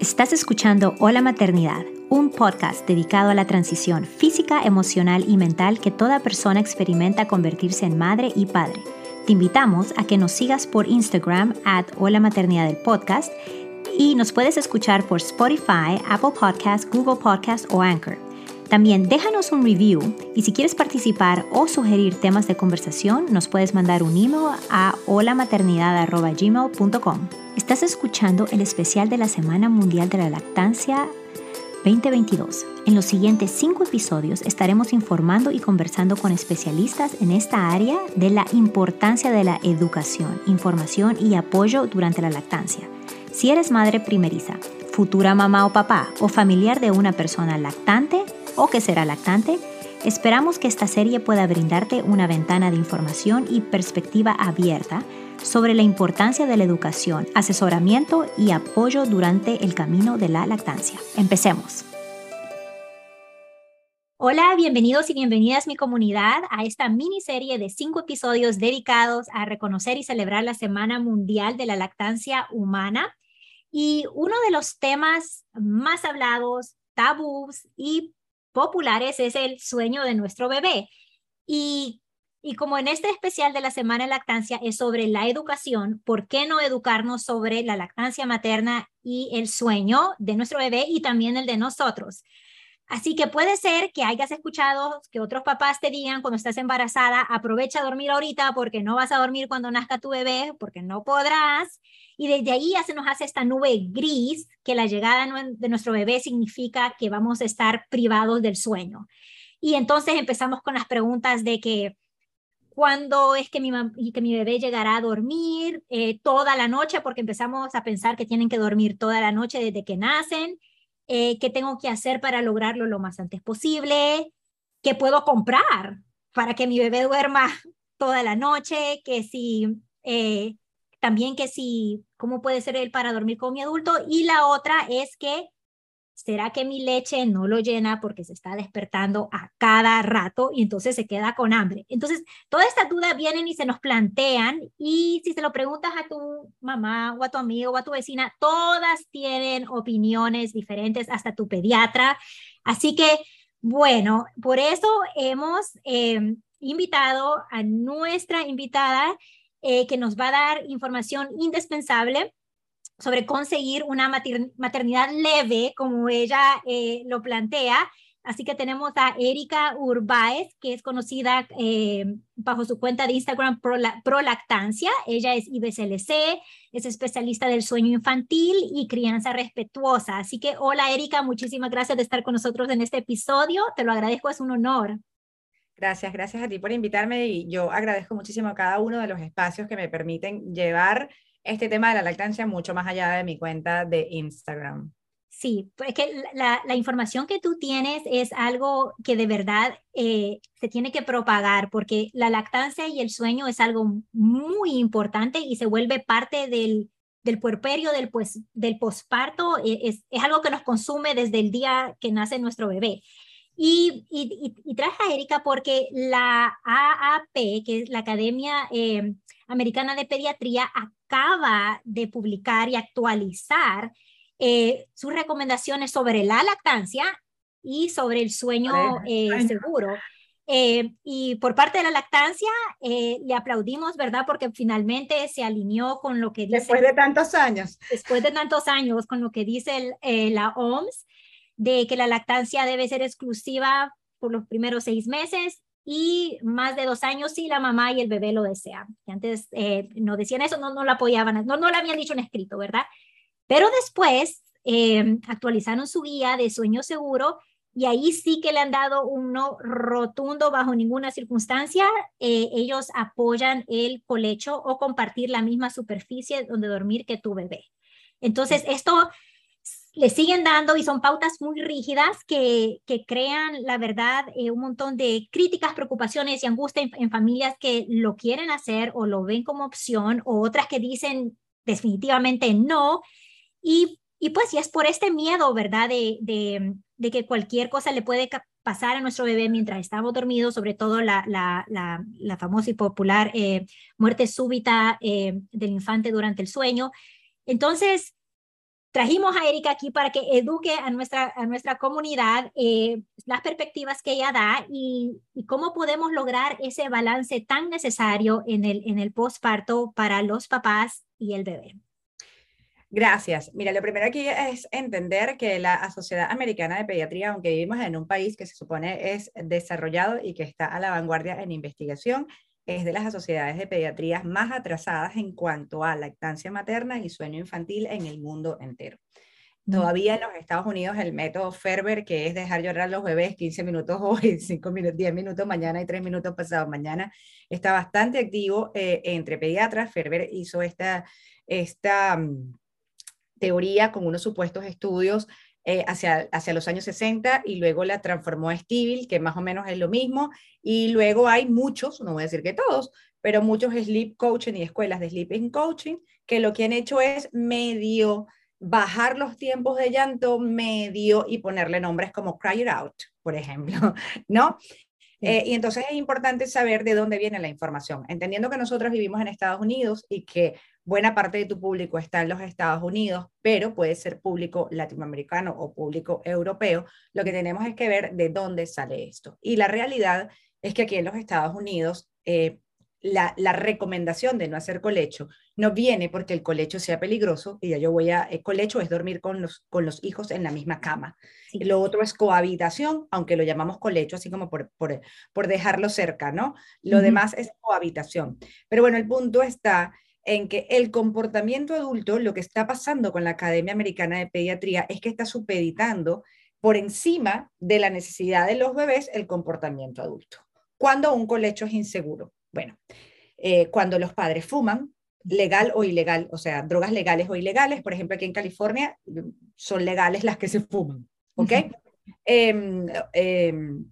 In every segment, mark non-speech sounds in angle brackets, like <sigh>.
Estás escuchando Hola Maternidad, un podcast dedicado a la transición física, emocional y mental que toda persona experimenta convertirse en madre y padre. Te invitamos a que nos sigas por Instagram at Hola Maternidad del podcast y nos puedes escuchar por Spotify, Apple Podcasts, Google Podcasts o Anchor. También déjanos un review y si quieres participar o sugerir temas de conversación, nos puedes mandar un email a holamaternidad.gmail.com. Estás escuchando el especial de la Semana Mundial de la Lactancia 2022. En los siguientes cinco episodios estaremos informando y conversando con especialistas en esta área de la importancia de la educación, información y apoyo durante la lactancia. Si eres madre primeriza, futura mamá o papá o familiar de una persona lactante, o que será lactante, esperamos que esta serie pueda brindarte una ventana de información y perspectiva abierta sobre la importancia de la educación, asesoramiento y apoyo durante el camino de la lactancia. Empecemos. Hola, bienvenidos y bienvenidas mi comunidad a esta miniserie de cinco episodios dedicados a reconocer y celebrar la Semana Mundial de la Lactancia Humana. Y uno de los temas más hablados, tabús y populares es el sueño de nuestro bebé. Y, y como en este especial de la Semana de Lactancia es sobre la educación, ¿por qué no educarnos sobre la lactancia materna y el sueño de nuestro bebé y también el de nosotros? Así que puede ser que hayas escuchado que otros papás te digan cuando estás embarazada, aprovecha a dormir ahorita porque no vas a dormir cuando nazca tu bebé, porque no podrás. Y desde ahí ya se nos hace esta nube gris que la llegada de nuestro bebé significa que vamos a estar privados del sueño. Y entonces empezamos con las preguntas de que, ¿cuándo es que mi, que mi bebé llegará a dormir eh, toda la noche? Porque empezamos a pensar que tienen que dormir toda la noche desde que nacen eh, qué tengo que hacer para lograrlo lo más antes posible, qué puedo comprar para que mi bebé duerma <laughs> toda la noche, que si, eh, también que si, cómo puede ser él para dormir con mi adulto. Y la otra es que ¿Será que mi leche no lo llena porque se está despertando a cada rato y entonces se queda con hambre? Entonces, todas estas dudas vienen y se nos plantean y si se lo preguntas a tu mamá o a tu amigo o a tu vecina, todas tienen opiniones diferentes, hasta tu pediatra. Así que, bueno, por eso hemos em, invitado a nuestra invitada eh, que nos va a dar información indispensable sobre conseguir una maternidad leve, como ella eh, lo plantea. Así que tenemos a Erika Urbáez, que es conocida eh, bajo su cuenta de Instagram Prolactancia. Ella es IBCLC, es especialista del sueño infantil y crianza respetuosa. Así que hola Erika, muchísimas gracias de estar con nosotros en este episodio. Te lo agradezco, es un honor. Gracias, gracias a ti por invitarme y yo agradezco muchísimo cada uno de los espacios que me permiten llevar este tema de la lactancia mucho más allá de mi cuenta de Instagram. Sí, es que la, la información que tú tienes es algo que de verdad eh, se tiene que propagar porque la lactancia y el sueño es algo muy importante y se vuelve parte del, del puerperio, del, pues, del posparto, e, es, es, algo que nos consume desde el día que nace nuestro bebé. Y, y, y, traje a Erika porque la AAP, que es la Academia eh, Americana de Pediatría, acaba de publicar y actualizar eh, sus recomendaciones sobre la lactancia y sobre el sueño eh, seguro. Eh, y por parte de la lactancia, le aplaudimos, ¿verdad? Porque finalmente se alineó con lo que dice. Después de tantos años. Después de tantos años, con lo que dice la OMS, de que la lactancia debe ser exclusiva por los primeros seis meses y más de dos años si la mamá y el bebé lo desean. antes eh, no decían eso, no, no lo apoyaban, no, no lo habían dicho en escrito, ¿verdad? Pero después eh, actualizaron su guía de sueño seguro y ahí sí que le han dado un no rotundo bajo ninguna circunstancia. Eh, ellos apoyan el colecho o compartir la misma superficie donde dormir que tu bebé. Entonces, esto le siguen dando y son pautas muy rígidas que, que crean, la verdad, eh, un montón de críticas, preocupaciones y angustia en, familias que lo quieren hacer o lo ven como opción o otras que dicen definitivamente no. Y, y pues, y es por este miedo, ¿verdad? De, de, que cualquier cosa le puede pasar a nuestro bebé mientras estamos dormidos, sobre todo la, la, la, famosa y popular eh, muerte súbita eh, del infante durante el sueño. Entonces, trajimos a Erika aquí para que eduque a nuestra, a nuestra comunidad eh, las perspectivas que ella da y, cómo podemos lograr ese balance tan necesario en el, en el postparto para los papás y el bebé. Gracias. Mira, lo primero aquí es entender que la Sociedad Americana de Pediatría, aunque vivimos en un país que se supone es desarrollado y que está a la vanguardia en investigación, es de las sociedades de pediatría más atrasadas en cuanto a lactancia materna y sueño infantil en el mundo entero. Mm. Todavía en los Estados Unidos el método Ferber, que es dejar llorar a los bebés 15 minutos hoy, 5 minutos, 10 minutos mañana y 3 minutos pasado mañana, está bastante activo eh, entre pediatras. Ferber hizo esta, esta mm, teoría con unos supuestos estudios eh, hacia, hacia los años 60 y luego la transformó a Stivil, que más o menos es lo mismo, y luego hay muchos, no voy a decir que todos, pero muchos sleep coaching y escuelas de sleeping coaching que lo que han hecho es medio bajar los tiempos de llanto medio y ponerle nombres como cry it out, por ejemplo, <laughs> ¿no? Eh, y entonces es importante saber de dónde viene la información, entendiendo que nosotros vivimos en Estados Unidos y que buena parte de tu público está en los Estados Unidos, pero puede ser público latinoamericano o público europeo, lo que tenemos es que ver de dónde sale esto. Y la realidad es que aquí en los Estados Unidos, eh, la, recomendación de no hacer colecho no viene porque el colecho sea peligroso, y ya yo voy a, el colecho es dormir con los, con los hijos en la misma cama. Lo otro es cohabitación, aunque lo llamamos colecho, así como por, por, por dejarlo cerca, ¿no? Lo demás es cohabitación. Pero bueno, el punto está en que el comportamiento adulto, lo que está pasando con la Academia Americana de Pediatría es que está supeditando por encima de la necesidad de los bebés el comportamiento adulto. Cuando un colecho es inseguro. Bueno, eh, cuando los padres fuman, legal o ilegal, o sea, drogas legales o ilegales, por ejemplo, aquí en California son legales las que se fuman, ¿ok? Em, em,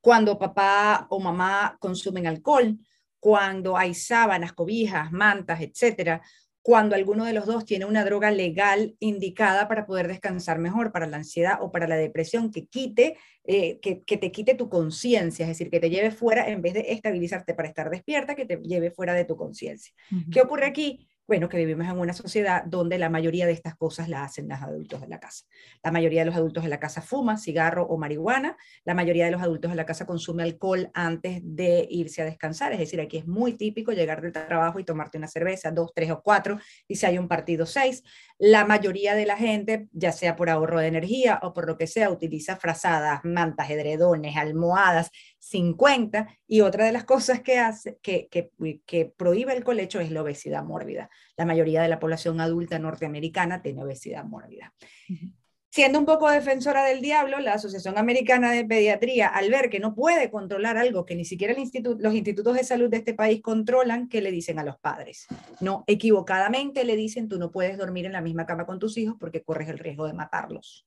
cuando papá o mamá consumen alcohol, cuando hay sábanas, cobijas, mantas, etcétera, cuando alguno de los dos tiene una droga legal indicada para poder descansar mejor, para la ansiedad o para la depresión, que quite, eh, que, te quite tu conciencia, es decir, que te lleve fuera, en vez de estabilizarte para estar despierta, que te lleve fuera de tu conciencia. ¿Qué ocurre aquí? Bueno, que vivimos en una sociedad donde la mayoría de estas cosas la hacen los adultos de la casa. La mayoría de los adultos de la casa fuma cigarro o marihuana, la mayoría de los adultos de la casa consume alcohol antes de irse a descansar, es decir, aquí es muy típico llegar del trabajo y tomarte una cerveza, dos, tres o cuatro, y si hay un partido, seis. La mayoría de la gente, ya sea por ahorro de energía o por lo que sea, utiliza frazadas, mantas, edredones, almohadas, 50, y otra de las cosas que hace, que, que, que prohíbe el colecho es la obesidad mórbida. La mayoría de la población adulta norteamericana tiene obesidad mórbida. Siendo un poco defensora del diablo, la Asociación Americana de Pediatría, al ver que no puede controlar algo que ni siquiera el los institutos de salud de este país controlan, ¿qué le dicen a los padres? No, equivocadamente le dicen, tú no puedes dormir en la misma cama con tus hijos porque corres el riesgo de matarlos.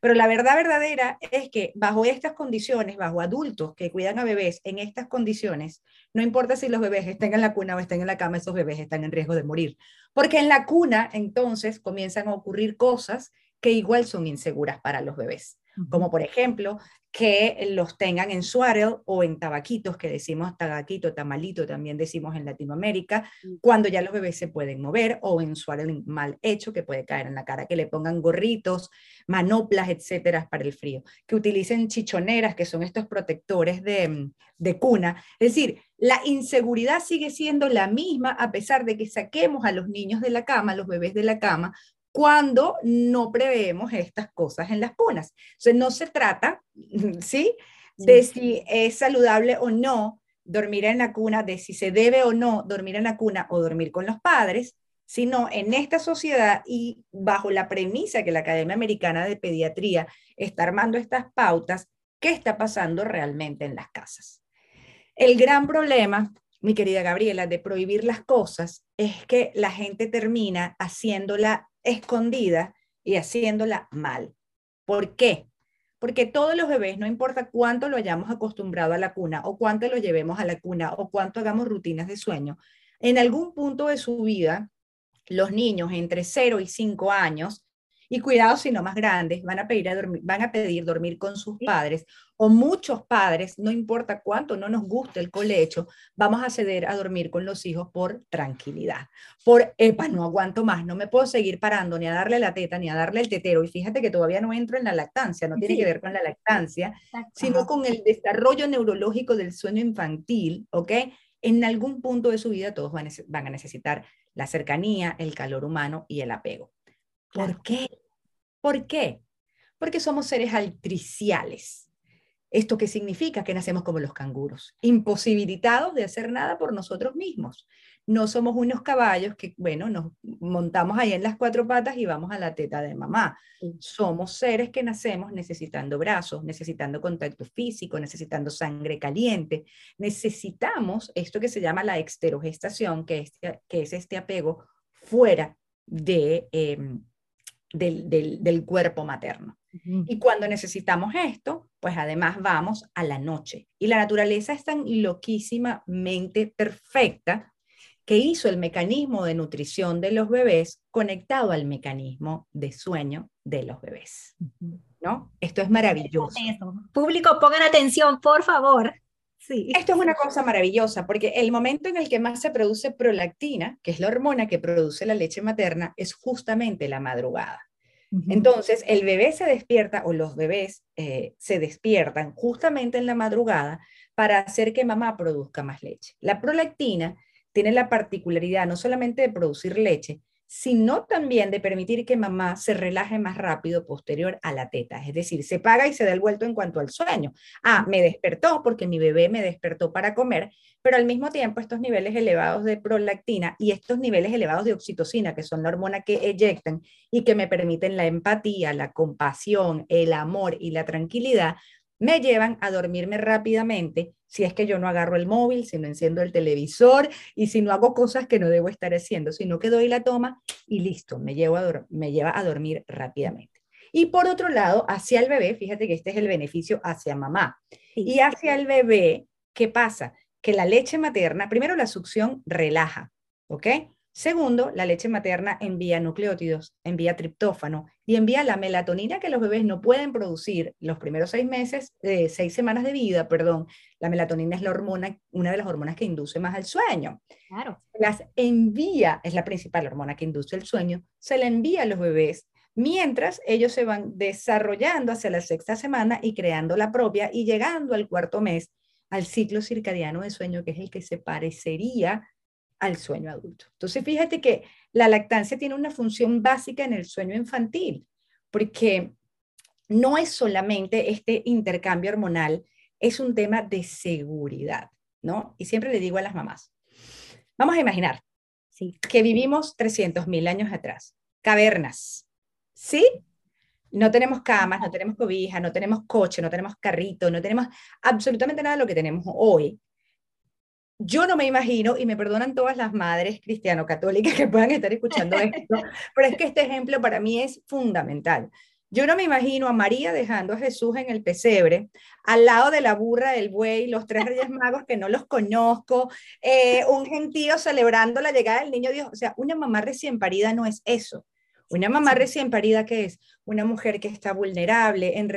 Pero la verdad verdadera es que bajo estas condiciones, bajo adultos que cuidan a bebés en estas condiciones, no importa si los bebés estén en la cuna o estén en la cama, esos bebés están en riesgo de morir. Porque en la cuna entonces comienzan a ocurrir cosas que igual son inseguras para los bebés, como por ejemplo que los tengan en swaddle o en tabaquitos, que decimos tabaquito, tamalito, también decimos en Latinoamérica, cuando ya los bebés se pueden mover, o en swaddle mal hecho, que puede caer en la cara, que le pongan gorritos, manoplas, etcétera, para el frío, que utilicen chichoneras, que son estos protectores de, de cuna. Es decir, la inseguridad sigue siendo la misma a pesar de que saquemos a los niños de la cama, los bebés de la cama, cuando no preveemos estas cosas en las cunas. Entonces, no se trata, <laughs> ¿sí? De si es saludable o no dormir en la cuna, de si se debe o no dormir en la cuna o dormir con los padres, sino en esta sociedad y bajo la premisa que la Academia Americana de Pediatría está armando estas pautas, ¿qué está pasando realmente en las casas? El gran problema, mi querida Gabriela, de prohibir las cosas es que la gente termina haciéndola escondida y haciéndola mal. ¿Por qué? Porque todos los bebés, no importa cuánto lo hayamos acostumbrado a la cuna o cuánto lo llevemos a la cuna o cuánto hagamos rutinas de sueño, en algún punto de su vida, los niños entre 0 y 5 años Y cuidado si no más grandes, van a pedir, a dormir, van a pedir dormir con sus padres o muchos padres, no importa cuánto no nos guste el colecho, vamos a ceder a dormir con los hijos por tranquilidad, por, epa, no aguanto más, no me puedo seguir parando ni a darle la teta ni a darle el tetero. Y fíjate que todavía no entro en la lactancia, no tiene que ver con la lactancia, sino con el desarrollo neurológico del sueño infantil, ¿ok? En algún punto de su vida todos van a necesitar la cercanía, el calor humano y el apego. ¿Por qué? ¿Por qué? Porque somos seres altriciales. ¿Esto qué significa? Que nacemos como los canguros, imposibilitados de hacer nada por nosotros mismos. No somos unos caballos que, bueno, nos montamos ahí en las cuatro patas y vamos a la teta de mamá. Somos seres que nacemos necesitando brazos, necesitando contacto físico, necesitando sangre caliente. Necesitamos esto que se llama la exterogestación, que es, que es este apego fuera de, em, del, cuerpo materno. Y cuando necesitamos esto, pues además vamos a la noche. Y la naturaleza es tan loquísimamente perfecta que hizo el mecanismo de nutrición de los bebés conectado al mecanismo de sueño de los bebés. ¿No? Esto es maravilloso. Público, pongan atención, por favor. Sí. Esto es una cosa maravillosa porque el momento en el que más se produce prolactina, que es la hormona que produce la leche materna, es justamente la madrugada. Entonces, el bebé se despierta o los bebés eh, se despiertan justamente en la madrugada para hacer que mamá produzca más leche. La prolactina tiene la particularidad no solamente de producir leche, sino también de permitir que mamá se relaje más rápido posterior a la teta. Es decir, se paga y se da el vuelto en cuanto al sueño. Ah, me despertó porque mi bebé me despertó para comer, pero al mismo tiempo estos niveles elevados de prolactina y estos niveles elevados de oxitocina, que son la hormona que eyectan y que me permiten la empatía, la compasión, el amor y la tranquilidad, me llevan a dormirme rápidamente si es que yo no agarro el móvil, si no enciendo el televisor y si no hago cosas que no debo estar haciendo, sino que doy la toma y listo, me, llevo a me lleva a dormir rápidamente. Y por otro lado, hacia el bebé, fíjate que este es el beneficio hacia mamá. Y hacia el bebé, ¿qué pasa? Que la leche materna, primero la succión relaja, ¿ok? Segundo, la leche materna envía nucleótidos, envía triptófano y envía la melatonina que los bebés no pueden producir los primeros seis meses, eh, seis semanas de vida, perdón. La melatonina es la hormona, una de las hormonas que induce más el sueño. Claro. Las envía, es la principal hormona que induce el sueño, se la envía a los bebés mientras ellos se van desarrollando hacia la sexta semana y creando la propia y llegando al cuarto mes al ciclo circadiano de sueño, que es el que se parecería al sueño adulto. Entonces, fíjate que la lactancia tiene una función básica en el sueño infantil, porque no es solamente este intercambio hormonal, es un tema de seguridad, ¿no? Y siempre le digo a las mamás, vamos a imaginar sí. que vivimos 300.000 años atrás, cavernas, ¿sí? No tenemos camas, no tenemos cobijas, no tenemos coche, no tenemos carrito, no tenemos absolutamente nada de lo que tenemos hoy yo no me imagino, y me perdonan todas las madres cristiano-católicas que puedan estar escuchando esto, pero es que este ejemplo para mí es fundamental. Yo no me imagino a María dejando a Jesús en el pesebre, al lado de la burra del buey, los tres reyes magos que no los conozco, eh, un gentío celebrando la llegada del niño Dios. O sea, una mamá recién parida no es eso. Una mamá recién parida que es una mujer que está vulnerable, en,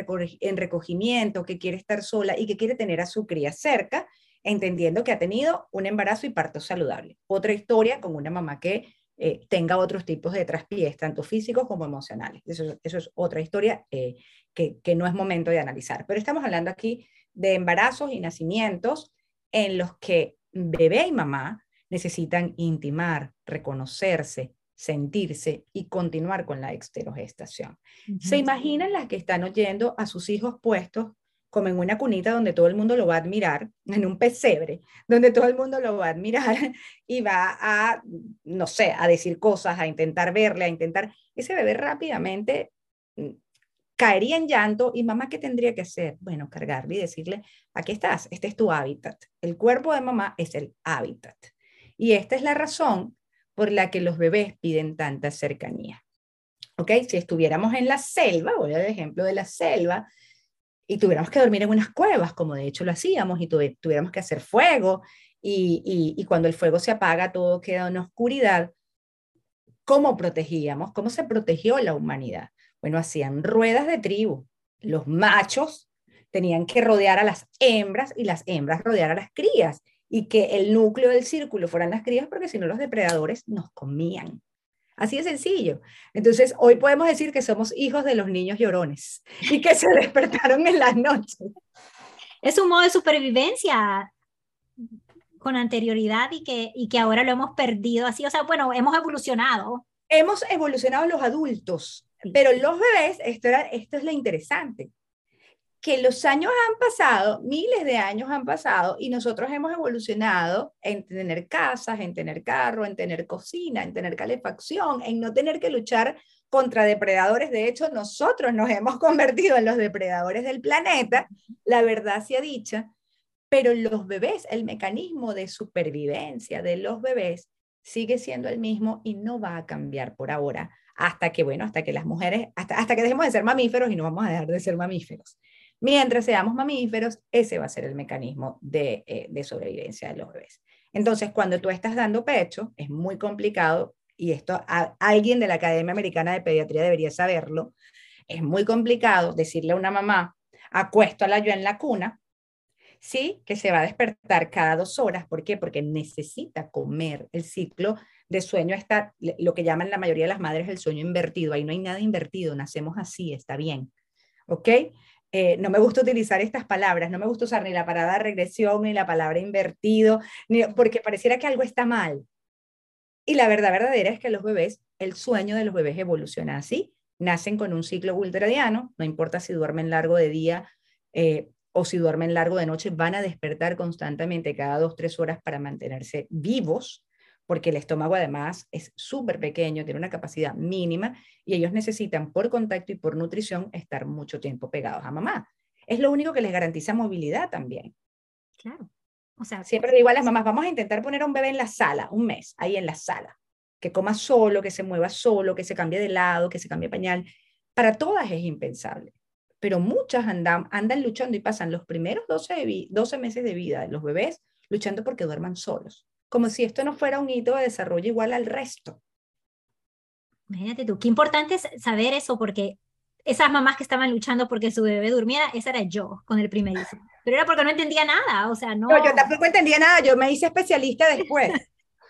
en recogimiento, que quiere estar sola y que quiere tener a su cría cerca entendiendo que ha tenido un embarazo y parto saludable. Otra historia con una mamá que eh, tenga otros tipos de traspiés, tanto físicos como emocionales. Eso, es otra historia eh, que, que no es momento de analizar. Pero estamos hablando aquí de embarazos y nacimientos en los que bebé y mamá necesitan intimar, reconocerse, sentirse y continuar con la exterogestación. ¿Se imaginan las que están oyendo a sus hijos puestos como en una cunita donde todo el mundo lo va a admirar, en un pesebre, donde todo el mundo lo va a admirar <laughs> y va a, no sé, a decir cosas, a intentar verle, a intentar, ese bebé rápidamente mm, caería en llanto y mamá, ¿qué tendría que hacer? Bueno, cargarle y decirle, aquí estás, este es tu hábitat. El cuerpo de mamá es el hábitat. Y esta es la razón por la que los bebés piden tanta cercanía. ¿Ok? Si estuviéramos en la selva, voy al ejemplo de la selva, y tuviéramos que dormir en unas cuevas, como de hecho lo hacíamos, y tuviéramos que hacer fuego, y, y, cuando el fuego se apaga todo queda en oscuridad, ¿cómo protegíamos? ¿Cómo se protegió la humanidad? Bueno, hacían ruedas de tribu. Los machos tenían que rodear a las hembras y las hembras rodear a las crías y que el núcleo del círculo fueran las crías porque si no los depredadores nos comían. Así de sencillo. Entonces, hoy podemos decir que somos hijos de los niños llorones y que se <laughs> despertaron en las noches. Es un modo de supervivencia con anterioridad y que, y que ahora lo hemos perdido así. O sea, bueno, hemos evolucionado. Hemos evolucionado los adultos, pero los bebés, esto, era, esto es lo interesante que los años han pasado, miles de años han pasado y nosotros hemos evolucionado en tener casas, en tener carro, en tener cocina, en tener calefacción, en no tener que luchar contra depredadores. De hecho, nosotros nos hemos <laughs> convertido en los depredadores del planeta, la verdad sea dicha, pero los bebés, el mecanismo de supervivencia de los bebés sigue siendo el mismo y no va a cambiar por ahora hasta que, bueno, hasta que las mujeres, hasta, hasta que dejemos de ser mamíferos y no vamos a dejar de ser mamíferos. Mientras seamos mamíferos, ese va a ser el mecanismo eh, de, sobrevivencia de los bebés. Entonces, cuando tú estás dando pecho, es muy complicado, y esto alguien de la Academia Americana de Pediatría debería saberlo, es muy complicado decirle a una mamá, acuesto a la yo en la cuna, sí, que se va a despertar cada dos horas. ¿Por qué? Porque necesita comer. El ciclo de sueño está, lo que llaman la mayoría de las madres el sueño invertido. Ahí no hay nada invertido, nacemos así, está bien. ¿Ok? Eh, no me gusta utilizar estas palabras, no me gusta usar ni la palabra regresión ni la palabra invertido, porque pareciera que algo está mal. Y la verdad verdadera es que los bebés, el sueño de los bebés evoluciona así, nacen con un ciclo ultradiano, no importa si duermen largo de día eh, o si duermen largo de noche, van a despertar constantemente cada dos, tres horas para mantenerse vivos porque el estómago además es súper pequeño, tiene una capacidad mínima y ellos necesitan por contacto y por nutrición estar mucho tiempo pegados a mamá. Es lo único que les garantiza movilidad también. Claro. O sea, siempre digo a las mamás, vamos a intentar poner a un bebé en la sala, un mes, ahí en la sala, que coma solo, que se mueva solo, que se cambie de lado, que se cambie pañal. Para todas es impensable, pero muchas andan, andan luchando y pasan los primeros 12, 12 meses de vida de los bebés luchando porque duerman solos como si esto no fuera un hito de desarrollo igual al resto. Imagínate tú, qué importante es saber eso porque esas mamás que estaban luchando porque su bebé durmiera, esa era yo con el primer hijo. Pero era porque no entendía nada, o sea, no. No, yo tampoco entendía nada, yo me hice especialista después.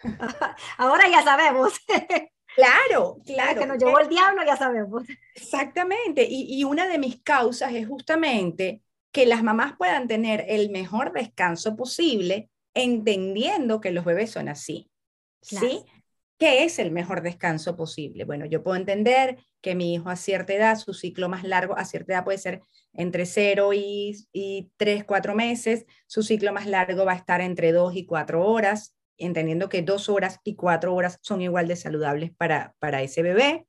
<laughs> Ahora ya sabemos. <laughs> Claro, claro. Que nos llevó el diablo, ya sabemos. Exactamente. Y, y, una de mis causas es justamente que las mamás puedan tener el mejor descanso posible entendiendo que los bebés son así. ¿Sí? ¿Qué es el mejor descanso posible? Bueno, yo puedo entender que mi hijo a cierta edad, su ciclo más largo, a cierta edad puede ser entre 0 y, y 3, 4 meses, su ciclo más largo va a estar entre 2 y 4 horas, entendiendo que 2 horas y 4 horas son igual de saludables para, para ese bebé,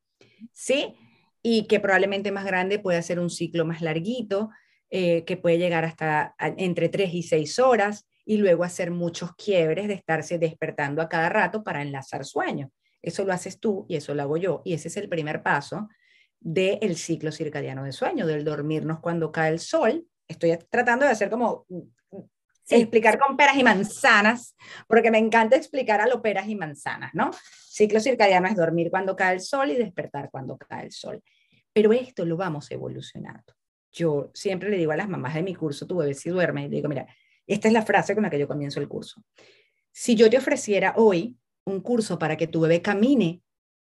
¿sí? Y que probablemente más grande puede ser un ciclo más larguito, eh, que puede llegar hasta entre 3 y 6 horas, y luego hacer muchos quiebres de estarse despertando a cada rato para enlazar sueño. Eso lo haces tú y eso lo hago yo. Y ese es el primer paso del ciclo circadiano de sueño, del dormirnos cuando cae el sol. Estoy tratando de hacer como explicar con peras y manzanas, porque me encanta explicar a lo peras y manzanas, ¿no? Ciclo circadiano es dormir cuando cae el sol y despertar cuando cae el sol. Pero esto lo vamos evolucionando. Yo siempre le digo a las mamás de mi curso, tu bebé si duerme, y digo, mira, esta es la frase con la que yo comienzo el curso. Si yo te ofreciera hoy un curso para que tu bebé camine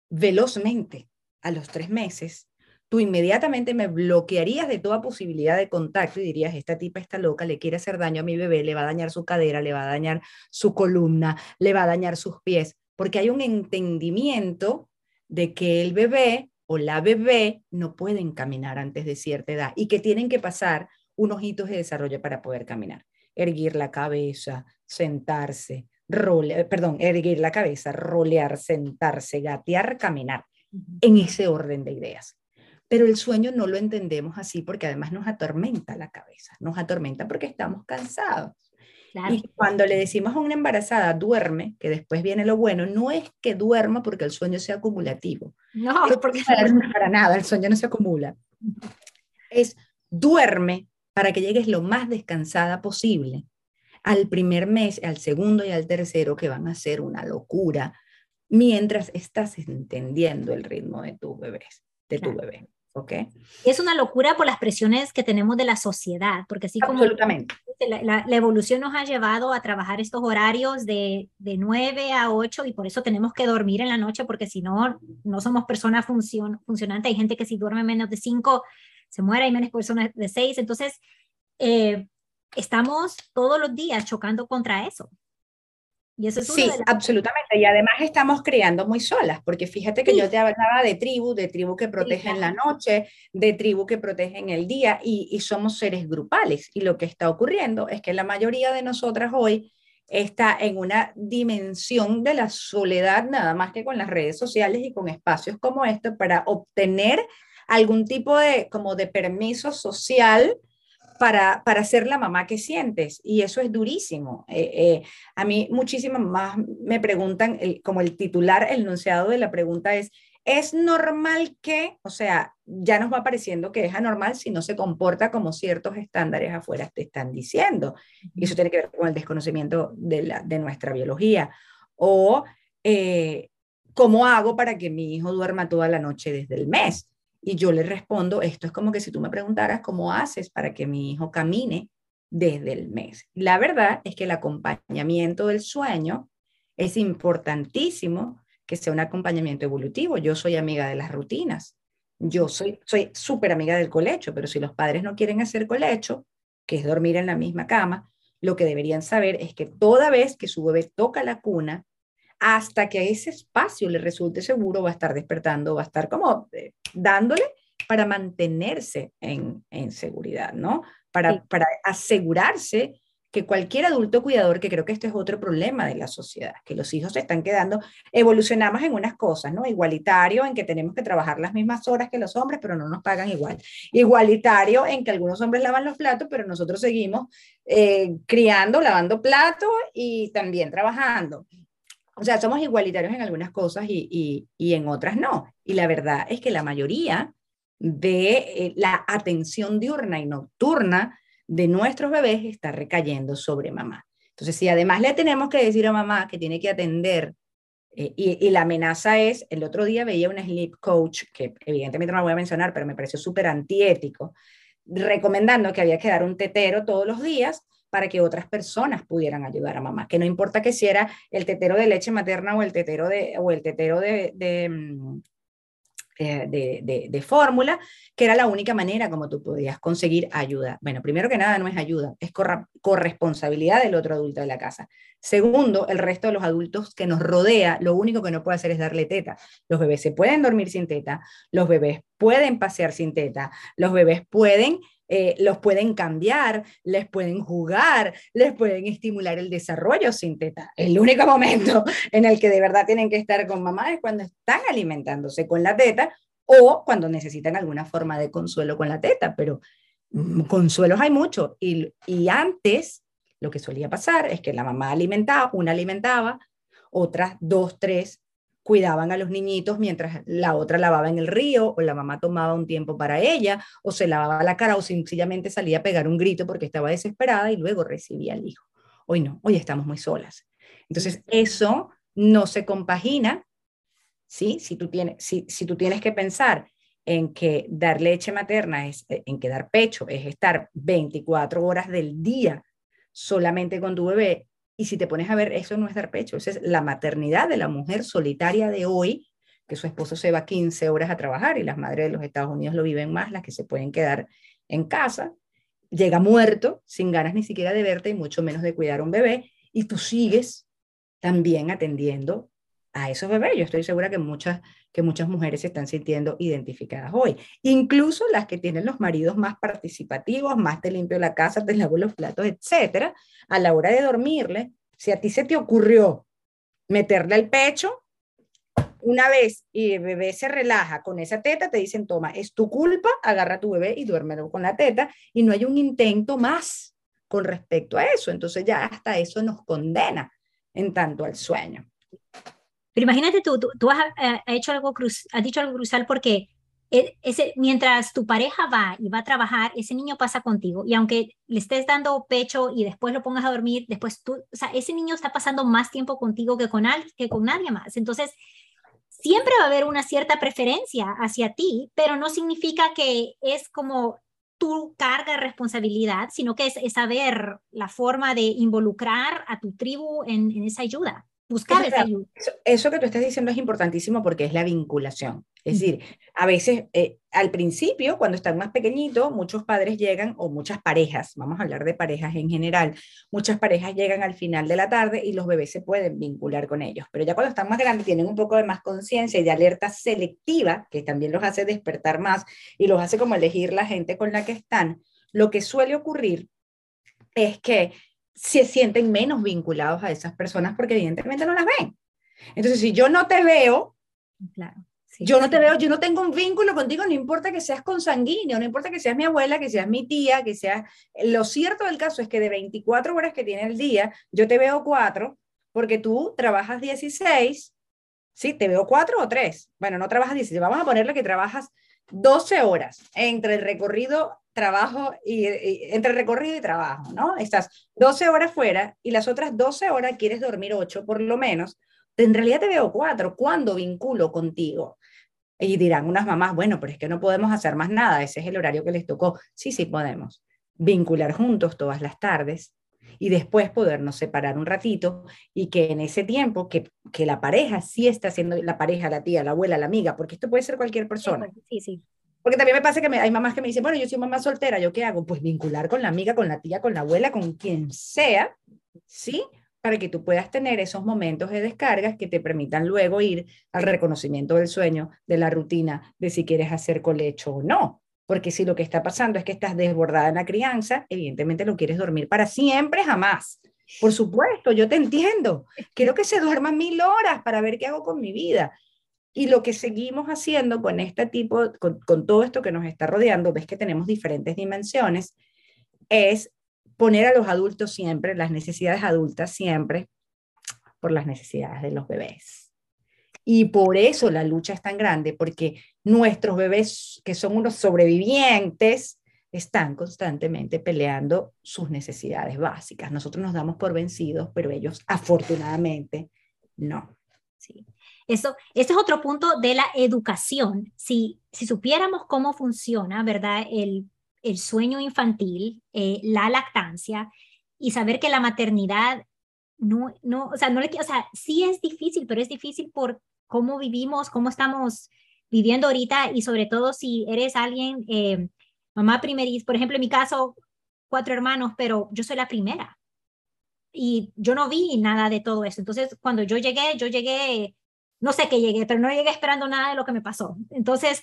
velozmente a los tres meses, tú inmediatamente me bloquearías de toda posibilidad de contacto y dirías, esta tipa está loca, le quiere hacer daño a mi bebé, le va a dañar su cadera, le va a dañar su columna, le va a dañar sus pies, porque hay un entendimiento de que el bebé o la bebé no pueden caminar antes de cierta edad y que tienen que pasar unos hitos de desarrollo para poder caminar erguir la cabeza, sentarse, rolear, perdón, erguir la cabeza, rolear, sentarse, gatear, caminar, en ese orden de ideas. Pero el sueño no lo entendemos así porque además nos atormenta la cabeza, nos atormenta porque estamos cansados. Y cuando le decimos a una embarazada, duerme, que después viene lo bueno, no es que duerma porque el sueño sea acumulativo. No, es porque para nada, el sueño no se acumula. Es duerme para que llegues lo más descansada posible al primer mes, al segundo y al tercero, que van a ser una locura, mientras estás entendiendo el ritmo de tu bebé, de tu bebé. ¿ok? Es una locura por las presiones que tenemos de la sociedad, porque así como. La, la, la, evolución nos ha llevado a trabajar estos horarios de, de 9 a 8 y por eso tenemos que dormir en la noche, porque si no, no somos personas funcion, funcionantes. Hay gente que si duerme menos de 5 se muere, hay menos personas de 6. Entonces, eh, estamos todos los días chocando contra eso. Y eso es sí, las... absolutamente. Y además estamos creando muy solas, porque fíjate que sí. yo te hablaba de tribu, de tribu que protege sí, en la noche, de tribu que protege en el día, y, y, somos seres grupales. Y lo que está ocurriendo es que la mayoría de nosotras hoy está en una dimensión de la soledad, nada más que con las redes sociales y con espacios como este, para obtener algún tipo de, como de permiso social para, para ser la mamá que sientes. Y eso es durísimo. Eh, eh, a mí muchísimas más me preguntan, el, como el titular, el enunciado de la pregunta es, ¿es normal que, o sea, ya nos va pareciendo que es anormal si no se comporta como ciertos estándares afuera te están diciendo? Y eso tiene que ver con el desconocimiento de, la, de nuestra biología. O, eh, ¿cómo hago para que mi hijo duerma toda la noche desde el mes? Y yo le respondo, esto es como que si tú me preguntaras cómo haces para que mi hijo camine desde el mes. La verdad es que el acompañamiento del sueño es importantísimo que sea un acompañamiento evolutivo. Yo soy amiga de las rutinas. Yo soy soy súper amiga del colecho, pero si los padres no quieren hacer colecho, que es dormir en la misma cama, lo que deberían saber es que toda vez que su bebé toca la cuna, hasta que ese espacio le resulte seguro, va a estar despertando, va a estar como eh, dándole para mantenerse en, en seguridad, ¿no? Para, sí. para asegurarse que cualquier adulto cuidador, que creo que este es otro problema de la sociedad, que los hijos se están quedando, evolucionamos en unas cosas, ¿no? Igualitario en que tenemos que trabajar las mismas horas que los hombres, pero no nos pagan igual. Igualitario en que algunos hombres lavan los platos, pero nosotros seguimos eh, criando, lavando platos y también trabajando. O sea, somos igualitarios en algunas cosas y, y, y en otras no. Y la verdad es que la mayoría de eh, la atención diurna y nocturna de nuestros bebés está recayendo sobre mamá. Entonces, si además le tenemos que decir a mamá que tiene que atender, eh, y, y, la amenaza es, el otro día veía una sleep coach, que evidentemente no la voy a mencionar, pero me pareció súper antiético, recomendando que había que dar un tetero todos los días para que otras personas pudieran ayudar a mamá, que no importa que si era el tetero de leche materna o el tetero de, o el tetero de, de, mm, eh, de, de, fórmula, que era la única manera como tú podías conseguir ayuda. Bueno, primero que nada no es ayuda, es corresponsabilidad del otro adulto de la casa. Segundo, el resto de los adultos que nos rodea, lo único que no puede hacer es darle teta. Los bebés se pueden dormir sin teta, los bebés pueden pasear sin teta, los bebés pueden eh, los pueden cambiar, les pueden jugar, les pueden estimular el desarrollo sin teta. El único momento <laughs> en el que de verdad tienen que estar con mamá es cuando están alimentándose con la teta o cuando necesitan alguna forma de consuelo con la teta, pero mm, consuelos hay mucho. Y, y antes lo que solía pasar es que la mamá alimentaba, una alimentaba, otras dos, tres cuidaban a los niñitos mientras la otra lavaba en el río o la mamá tomaba un tiempo para ella o se lavaba la cara o sencillamente salía a pegar un grito porque estaba desesperada y luego recibía al hijo. Hoy no, hoy estamos muy solas. Entonces eso no se compagina, ¿sí? Si tú tienes, si, si tú tienes que pensar en que dar leche materna es, en que dar pecho es estar 24 horas del día solamente con tu bebé y si te pones a ver, eso no es dar pecho, esa es la maternidad de la mujer solitaria de hoy, que su esposo se va 15 horas a trabajar y las madres de los Estados Unidos lo viven más, las que se pueden quedar en casa, llega muerto, sin ganas ni siquiera de verte y mucho menos de cuidar a un bebé, y tú sigues también atendiendo a esos bebés. Yo estoy segura que muchas, que muchas mujeres se están sintiendo identificadas hoy, incluso las que tienen los maridos más participativos, más te limpio la casa, te lavo los platos, etcétera, a la hora de dormirle, si a ti se te ocurrió meterle el pecho, una vez y el bebé se relaja con esa teta, te dicen, toma, es tu culpa, agarra a tu bebé y duérmelo con la teta, y no hay un intento más con respecto a eso. Entonces ya hasta eso nos condena en tanto al sueño. Pero imagínate tú, tú, tú has, uh, hecho algo cruz, has dicho algo crucial porque e, ese, mientras tu pareja va y va a trabajar, ese niño pasa contigo. Y aunque le estés dando pecho y después lo pongas a dormir, después tú, o sea, ese niño está pasando más tiempo contigo que con, al, que con nadie más. Entonces, siempre va a haber una cierta preferencia hacia ti, pero no significa que es como tu carga de responsabilidad, sino que es, saber la forma de involucrar a tu tribu en esa ayuda buscar esa ayuda. Eso, que tú estás diciendo es importantísimo porque es la vinculación. Es decir, a veces eh, al principio, cuando están más pequeñitos, muchos padres llegan, o muchas parejas, vamos a hablar de parejas en general, muchas parejas llegan al final de la tarde y los bebés se pueden vincular con ellos. Pero ya cuando están más grandes, tienen un poco de más conciencia y de alerta selectiva, que también los hace despertar más y los hace como elegir la gente con la que están. Lo que suele ocurrir es que se sienten menos vinculados a esas personas porque evidentemente no las ven. Entonces, si yo no te veo, claro, yo no te veo, yo no tengo un vínculo contigo, no importa que seas consanguíneo, no importa que seas mi abuela, que seas mi tía, que seas... Lo cierto del caso es que de 24 horas que tiene el día, yo te veo cuatro, porque tú trabajas 16, ¿sí? Te veo cuatro o tres. Bueno, no trabajas 16, vamos a ponerle que trabajas 12 horas entre el recorrido trabajo y, entre recorrido y trabajo, ¿no? Estás 12 horas fuera y las otras 12 horas quieres dormir 8 por lo menos. En realidad te veo 4. ¿Cuándo vinculo contigo? Y dirán unas mamás, bueno, pero es que no podemos hacer más nada, ese es el horario que les tocó. Sí, sí podemos. Vincular juntos todas las tardes y después podernos separar un ratito y que en ese tiempo que, que la pareja sí está haciendo, la pareja, la tía, la abuela, la amiga, porque esto puede ser cualquier persona. Sí, sí. Porque también me pasa que hay mamás que me dicen, bueno, yo soy mamá soltera, ¿yo qué hago? Pues vincular con la amiga, con la tía, con la abuela, con quien sea, ¿sí? Para que tú puedas tener esos momentos de descargas que te permitan luego ir al reconocimiento del sueño, de la rutina, de si quieres hacer colecho o no. Porque si lo que está pasando es que estás desbordada en la crianza, evidentemente lo quieres dormir para siempre, jamás. Por supuesto, yo te entiendo. Quiero que se duerma mil horas para ver qué hago con mi vida. Y lo que seguimos haciendo con este tipo, con, con todo esto que nos está rodeando, ves que tenemos diferentes dimensiones, es poner a los adultos siempre, las necesidades adultas siempre, por las necesidades de los bebés. Y por eso la lucha es tan grande, porque nuestros bebés, que son unos sobrevivientes, están constantemente peleando sus necesidades básicas. Nosotros nos damos por vencidos, pero ellos afortunadamente no. Sí. Eso, ese es otro punto de la educación. Si, si supiéramos cómo funciona, ¿verdad? El, el sueño infantil, eh, la lactancia y saber que la maternidad no, no, o sea, no le, o sea, sí es difícil, pero es difícil por cómo vivimos, cómo estamos viviendo ahorita y sobre todo si eres alguien, eh, mamá primeriza, por ejemplo, en mi caso, cuatro hermanos, pero yo soy la primera y yo no vi nada de todo eso. Entonces, cuando yo llegué, yo llegué no sé qué llegué, pero no llegué esperando nada de lo que me pasó. Entonces,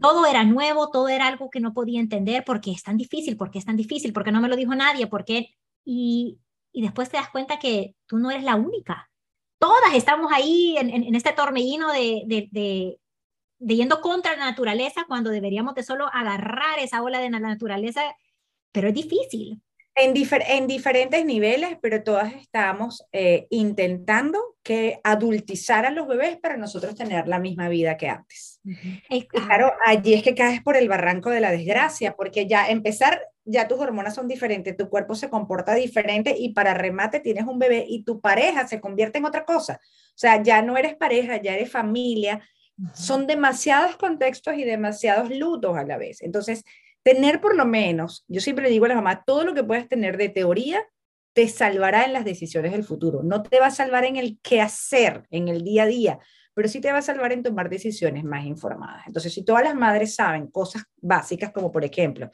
todo era nuevo, todo era algo que no podía entender porque es tan difícil, porque es tan difícil, porque no me lo dijo nadie, porque... Y, y después te das cuenta que tú no eres la única. Todas estamos ahí en, este torbellino de, de, de, de, yendo contra la naturaleza cuando deberíamos de solo agarrar esa ola de la naturaleza, pero es difícil. En, en, diferentes niveles, pero todas estamos eh, intentando que adultizar a los bebés para nosotros tener la misma vida que antes. Y claro, allí es que caes por el barranco de la desgracia, porque ya empezar, ya tus hormonas son diferentes, tu cuerpo se comporta diferente y para remate tienes un bebé y tu pareja se convierte en otra cosa. O sea, ya no eres pareja, ya eres familia. Son demasiados contextos y demasiados lutos a la vez. Entonces, tener por lo menos, yo siempre digo a la mamá, todo lo que puedas tener de teoría te salvará en las decisiones del futuro. No te va a salvar en el qué hacer, en el día a día, pero sí te va a salvar en tomar decisiones más informadas. Entonces, si todas las madres saben cosas básicas como, por ejemplo,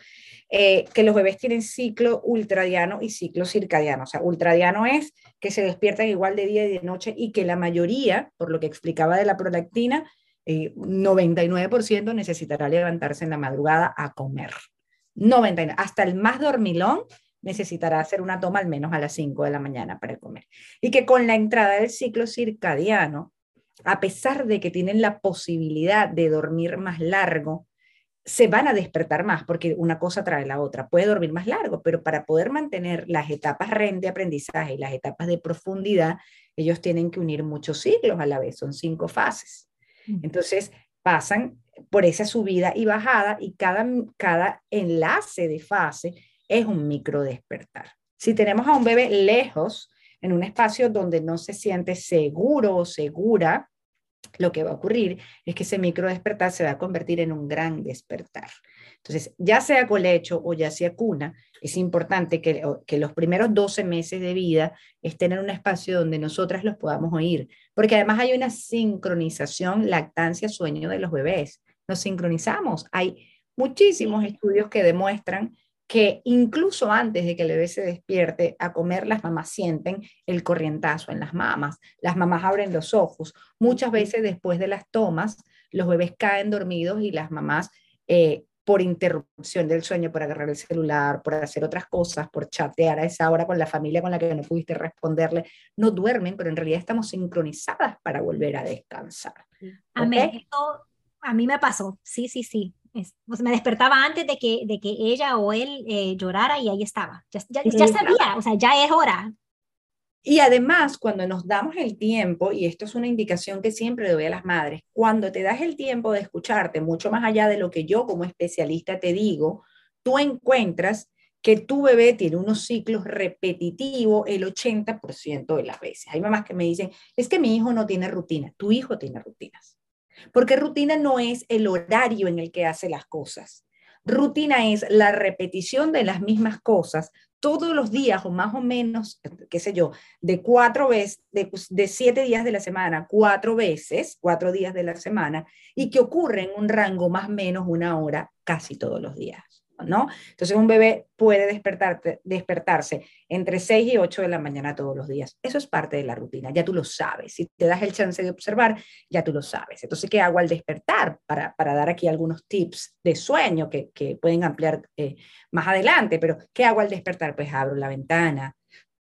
eh, que los bebés tienen ciclo ultradiano y ciclo circadiano. O sea, ultradiano es que se despiertan igual de día y de noche y que la mayoría, por lo que explicaba de la prolactina, 99% eh, necesitará levantarse en la madrugada a comer. 99, hasta el más dormilón necesitará hacer una toma al menos a las 5 de la mañana para comer. Y que con la entrada del ciclo circadiano, a pesar de que tienen la posibilidad de dormir más largo, se van a despertar más porque una cosa trae la otra. Puede dormir más largo, pero para poder mantener las etapas de aprendizaje y las etapas de profundidad, ellos tienen que unir muchos ciclos a la vez, son cinco fases. Entonces pasan por esa subida y bajada y cada, cada enlace de fase es un micro despertar. Si tenemos a un bebé lejos, en un espacio donde no se siente seguro o segura, lo que va a ocurrir es que ese micro despertar se va a convertir en un gran despertar. Entonces, ya sea colecho o ya sea cuna, es importante que, que, los primeros 12 meses de vida estén en un espacio donde nosotras los podamos oír, porque además hay una sincronización lactancia-sueño de los bebés. Nos sincronizamos. Hay muchísimos estudios que demuestran que incluso antes de que el bebé se despierte a comer, las mamás sienten el corrientazo en las mamas, las mamás abren los ojos. Muchas veces después de las tomas, los bebés caen dormidos y las mamás, eh, por interrupción del sueño, por agarrar el celular, por hacer otras cosas, por chatear a esa hora con la familia con la que no pudiste responderle, no duermen, pero en realidad estamos sincronizadas para volver a descansar. Esto a mí me pasó, sí, sí, sí me despertaba antes de que, de que ella o él eh, llorara y ahí estaba. Ya, ya, sabía, o sea, ya es hora. Y además, cuando nos damos el tiempo, y esto es una indicación que siempre doy a las madres, cuando te das el tiempo de escucharte, mucho más allá de lo que yo como especialista te digo, tú encuentras que tu bebé tiene unos ciclos repetitivos el 80% de las veces. Hay mamás que me dicen, es que mi hijo no tiene rutina, tu hijo tiene rutinas. Porque rutina no es el horario en el que hace las cosas. Rutina es la repetición de las mismas cosas todos los días o más o menos, qué sé yo, de cuatro veces, de, de, siete días de la semana, cuatro veces, cuatro días de la semana, y que ocurre en un rango más o menos una hora casi todos los días. ¿No? Entonces un bebé puede despertarse entre 6 y 8 de la mañana todos los días. Eso es parte de la rutina, ya tú lo sabes. Si te das el chance de observar, ya tú lo sabes. Entonces, ¿qué hago al despertar? Para, dar aquí algunos tips de sueño que, pueden ampliar eh, más adelante, pero ¿qué hago al despertar? Pues abro la ventana,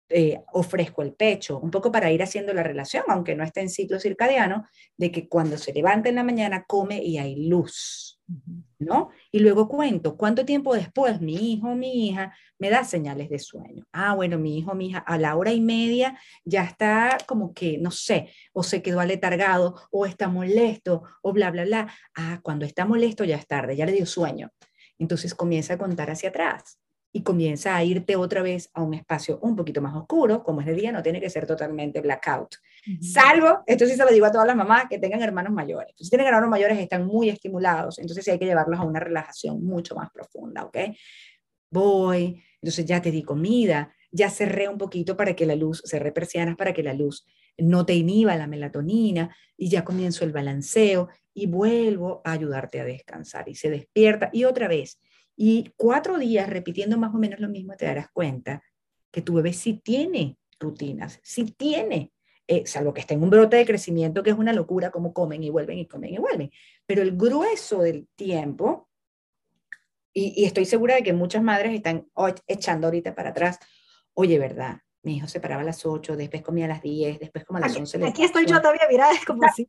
eh, ofrezco el pecho, un poco para ir haciendo la relación, aunque no esté en ciclo circadiano, de que cuando se levanta en la mañana come y hay luz ¿no? Y luego cuento, ¿cuánto tiempo después mi hijo o mi hija me da señales de sueño? Ah, bueno, mi hijo o mi hija a la hora y media ya está como que, no sé, o se quedó aletargado, o está molesto, o bla, bla, bla. Ah, cuando está molesto ya es tarde, ya le dio sueño. Entonces comienza a contar hacia atrás y comienza a irte otra vez a un espacio un poquito más oscuro, como es de día, no tiene que ser totalmente blackout. Salvo, esto sí se lo digo a todas las mamás que tengan hermanos mayores. Si tienen hermanos mayores están muy estimulados, entonces sí hay que llevarlos a una relajación mucho más profunda, ¿ok? Voy, entonces ya te di comida, ya cerré un poquito para que la luz, cerré persianas para que la luz no te inhiba la melatonina y ya comienzo el balanceo y vuelvo a ayudarte a descansar y se despierta y otra vez y cuatro días repitiendo más o menos lo mismo, te darás cuenta que tu bebé sí tiene rutinas, sí tiene, eh, salvo que esté en un brote de crecimiento, que es una locura, como comen y vuelven y comen y vuelven. Pero el grueso del tiempo, y, estoy segura de que muchas madres están echando ahorita para atrás, oye, ¿verdad? Mi hijo se paraba a las 8, después comía a las 10, después como a las 11. Aquí estoy yo todavía, mira, es como <laughs> así.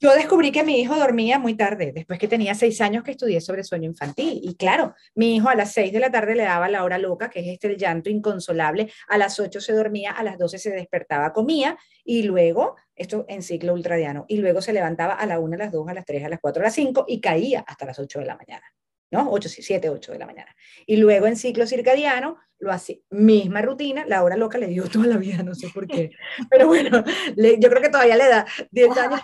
Yo descubrí que mi hijo dormía muy tarde, después que tenía seis años que estudié sobre sueño infantil. Y claro, mi hijo a las seis de la tarde le daba la hora loca, que es este el llanto inconsolable. A las ocho se dormía, a las doce se despertaba, comía y luego, esto en ciclo ultradiano, y luego se levantaba a la una, a las dos, a las tres, a las cuatro, a las cinco y caía hasta las ocho de la mañana. ¿no? 8, 7, 8 de la mañana. Y luego en ciclo circadiano lo hace, misma rutina, la hora loca le dio toda la vida, no sé por qué. <laughs> Pero bueno, yo creo que todavía le da 10 años.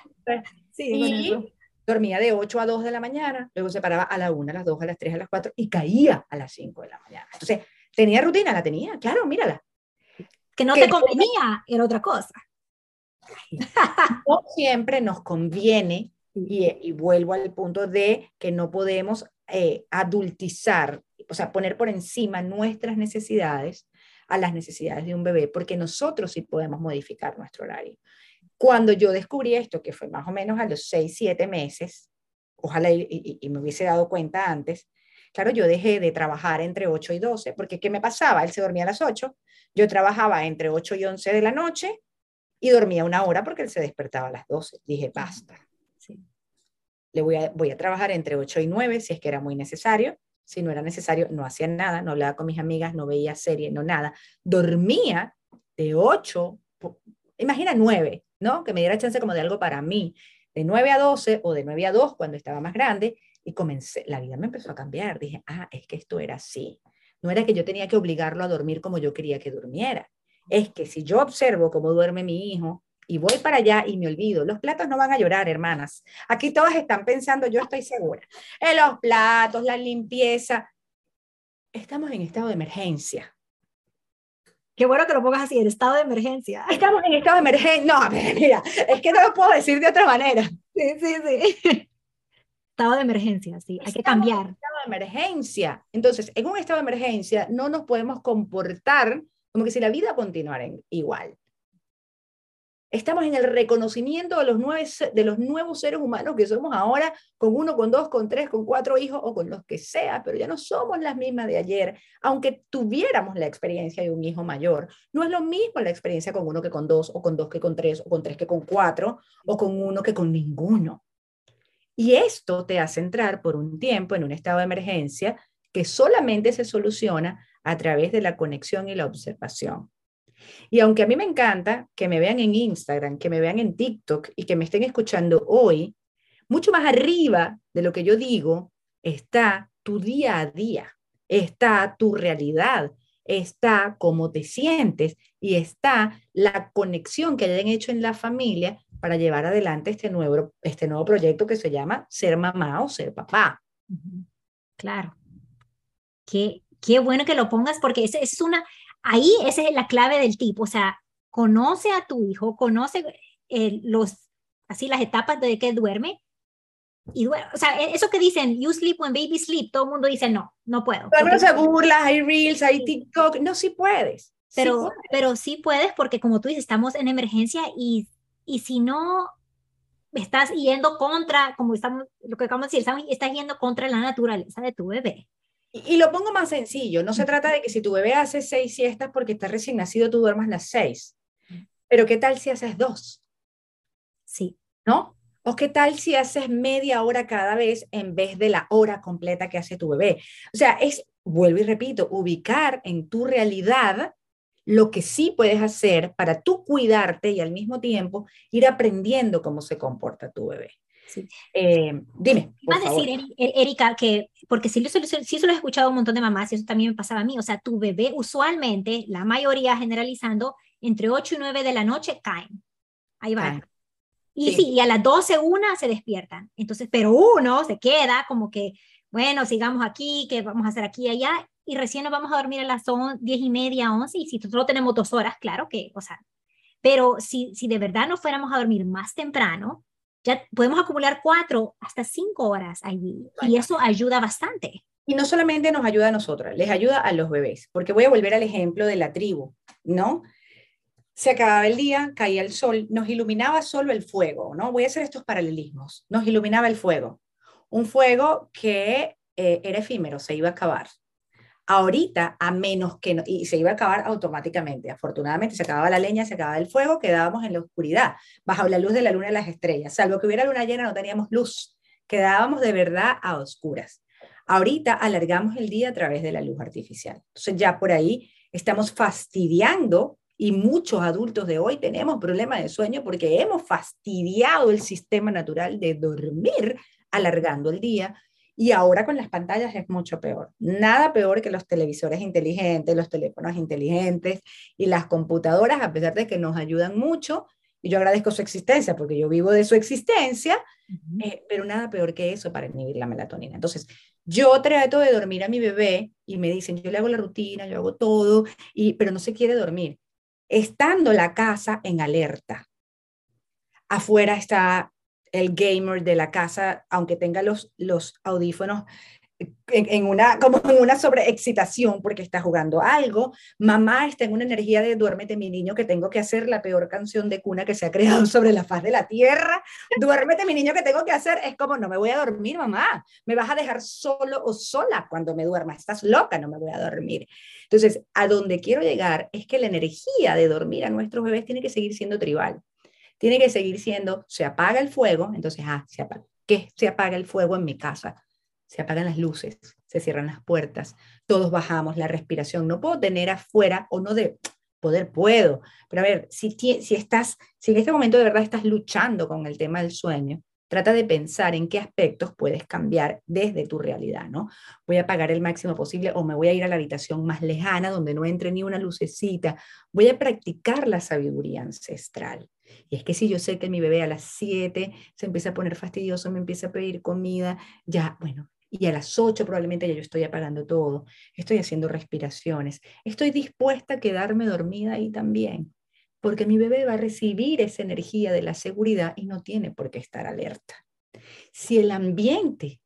Sí, y dormía de 8 a 2 de la mañana, luego se paraba a la 1, a las 2, a las 3, a las 4 y caía a las 5 de la mañana. Entonces, ¿tenía rutina? La tenía, claro, mírala. Que no te convenía, era otra cosa. No siempre nos conviene, y, y, vuelvo al punto de que no podemos eh, adultizar, o sea, poner por encima nuestras necesidades a las necesidades de un bebé, porque nosotros sí podemos modificar nuestro horario. Cuando yo descubrí esto, que fue más o menos a los 6, 7 meses, ojalá y, me hubiese dado cuenta antes, claro, yo dejé de trabajar entre 8 y 12, porque ¿qué me pasaba? Él se dormía a las 8, yo trabajaba entre 8 y 11 de la noche y dormía una hora porque él se despertaba a las 12. Dije, basta. Le voy a, voy a trabajar entre 8 y 9 si es que era muy necesario. Si no era necesario, no hacía nada, no hablaba con mis amigas, no veía serie, no nada. Dormía de 8, imagina 9, ¿no? Que me diera chance como de algo para mí, de 9 a 12 o de 9 a 2 cuando estaba más grande, y comencé, la vida me empezó a cambiar. Dije, ah, es que esto era así. No era que yo tenía que obligarlo a dormir como yo quería que durmiera. Es que si yo observo cómo duerme mi hijo, y voy para allá y me olvido. Los platos no van a llorar, hermanas. Aquí todas están pensando, yo estoy segura, en los platos, la limpieza. Estamos en estado de emergencia. Qué bueno que lo pongas así, en estado de emergencia. <laughs> Estamos en estado de emergencia. No, <laughs> mira, es que no lo puedo decir de otra manera. Sí, sí, sí. <laughs> Estado de emergencia, sí, hay que cambiar. En estado de emergencia. Entonces, en un estado de emergencia no nos podemos comportar como que si la vida continuara igual. Estamos en el reconocimiento de los, nueve, de los nuevos seres humanos que somos ahora, con uno, con dos, con tres, con cuatro hijos o con los que sea, pero ya no somos las mismas de ayer, aunque tuviéramos la experiencia de un hijo mayor. No es lo mismo la experiencia con uno que con dos, o con dos que con tres, o con tres que con cuatro, o con uno que con ninguno. Y esto te hace entrar por un tiempo en un estado de emergencia que solamente se soluciona a través de la conexión y la observación. Y aunque a mí me encanta que me vean en Instagram, que me vean en TikTok y que me estén escuchando hoy, mucho más arriba de lo que yo digo está tu día a día, está tu realidad, está cómo te sientes y está la conexión que hayan hecho en la familia para llevar adelante este nuevo, este nuevo proyecto que se llama ser mamá o ser papá. Claro. Qué, qué bueno que lo pongas porque esa es una, ahí esa es la clave del tipo, o sea, conoce a tu hijo, conoce eh, los, así las etapas de que duerme, y duerme, o sea, e, eso que dicen, you sleep when baby sleep, todo el mundo dice, no, no puedo. Pero se burla, hay reels, hay TikTok, no, sí puedes. Pero sí pero sí puedes porque como tú dices, estamos en emergencia y, y si no estás yendo contra, como estamos, lo que acabamos de decir, estás yendo contra la naturaleza de tu bebé. Y, lo pongo más sencillo, no se trata de que si tu bebé hace seis siestas porque está recién nacido, tú duermas las seis. Pero ¿qué tal si haces dos? Sí. ¿No? ¿O qué tal si haces media hora cada vez en vez de la hora completa que hace tu bebé? O sea, es, vuelvo y repito, ubicar en tu realidad lo que sí puedes hacer para tú cuidarte y al mismo tiempo ir aprendiendo cómo se comporta tu bebé. Eh, dime. Va a decir, Erika, que, porque sí, sí, sí, lo he escuchado un montón de mamás y eso también me pasaba a mí, o sea, tu bebé usualmente, la mayoría generalizando, entre 8 y 9 de la noche caen. Ahí va. Y sí. y a las 12, una se despiertan. Entonces, pero uno se queda como que, bueno, sigamos aquí, que vamos a hacer aquí y allá, y recién nos vamos a dormir a las 10 y media, 11, y si solo tenemos dos horas, claro que, o sea, pero si, si de verdad nos fuéramos a dormir más temprano, ya podemos acumular cuatro hasta cinco horas allí y eso ayuda bastante. Y no solamente nos ayuda a nosotras, les ayuda a los bebés, porque voy a volver al ejemplo de la tribu, ¿no? Se acababa el día, caía el sol, nos iluminaba solo el fuego, ¿no? Voy a hacer estos paralelismos. Nos iluminaba el fuego, un fuego que eh, era efímero, se iba a acabar, Ahorita, a menos que, no, y se iba a acabar automáticamente, afortunadamente se acababa la leña, se acababa el fuego, quedábamos en la oscuridad, bajo la luz de la luna y las estrellas, salvo que hubiera luna llena no teníamos luz, quedábamos de verdad a oscuras. Ahorita alargamos el día a través de la luz artificial. Entonces ya por ahí estamos fastidiando y muchos adultos de hoy tenemos problemas de sueño porque hemos fastidiado el sistema natural de dormir alargando el día y ahora con las pantallas es mucho peor. Nada peor que los televisores inteligentes, los teléfonos inteligentes y las computadoras, a pesar de que nos ayudan mucho. Y yo agradezco su existencia porque yo vivo de su existencia, eh, pero nada peor que eso para inhibir la melatonina. Entonces, yo trato de dormir a mi bebé y me dicen, yo le hago la rutina, yo hago todo, y, pero no se quiere dormir. Estando la casa en alerta, afuera está el gamer de la casa, aunque tenga los, audífonos en, una, como en una sobreexcitación porque está jugando algo. Mamá está en una energía de duérmete mi niño que tengo que hacer la peor canción de cuna que se ha creado <laughs> sobre la faz de la tierra. Duérmete mi niño que tengo que hacer. Es como, no me voy a dormir, mamá. Me vas a dejar solo o sola cuando me duerma. Estás loca, no me voy a dormir. Entonces, a donde quiero llegar es que la energía de dormir a nuestros bebés tiene que seguir siendo tribal tiene que seguir siendo, se apaga el fuego, entonces, ah, se apaga. ¿Qué se apaga el fuego en mi casa? Se apagan las luces, se cierran las puertas, todos bajamos la respiración. No puedo tener afuera o no de poder, puedo. Pero a ver, si, si estás, si en este momento de verdad estás luchando con el tema del sueño, trata de pensar en qué aspectos puedes cambiar desde tu realidad, ¿no? Voy a apagar el máximo posible o me voy a ir a la habitación más lejana donde no entre ni una lucecita. Voy a practicar la sabiduría ancestral. Y es que si yo sé que mi bebé a las 7 se empieza a poner fastidioso, me empieza a pedir comida, ya, bueno, y a las 8 probablemente ya yo estoy apagando todo, estoy haciendo respiraciones, estoy dispuesta a quedarme dormida ahí también, porque mi bebé va a recibir esa energía de la seguridad y no tiene por qué estar alerta. Si el ambiente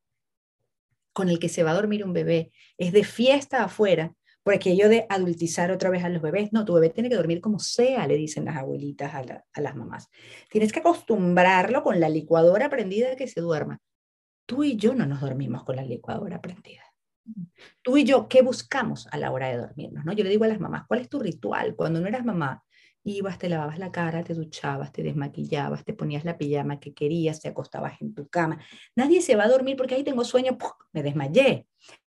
con el que se va a dormir un bebé es de fiesta afuera, por aquello de adultizar otra vez a los bebés, no, tu bebé tiene que dormir como sea, le dicen las abuelitas a, las mamás. Tienes que acostumbrarlo con la licuadora prendida que se duerma. Tú y yo no nos dormimos con la licuadora prendida. Tú y yo, ¿qué buscamos a la hora de dormirnos? ¿no? Yo le digo a las mamás, ¿cuál es tu ritual? Cuando no eras mamá, ibas, te lavabas la cara, te duchabas, te desmaquillabas, te ponías la pijama que querías, te acostabas en tu cama. Nadie se va a dormir porque ahí tengo sueño, me desmayé.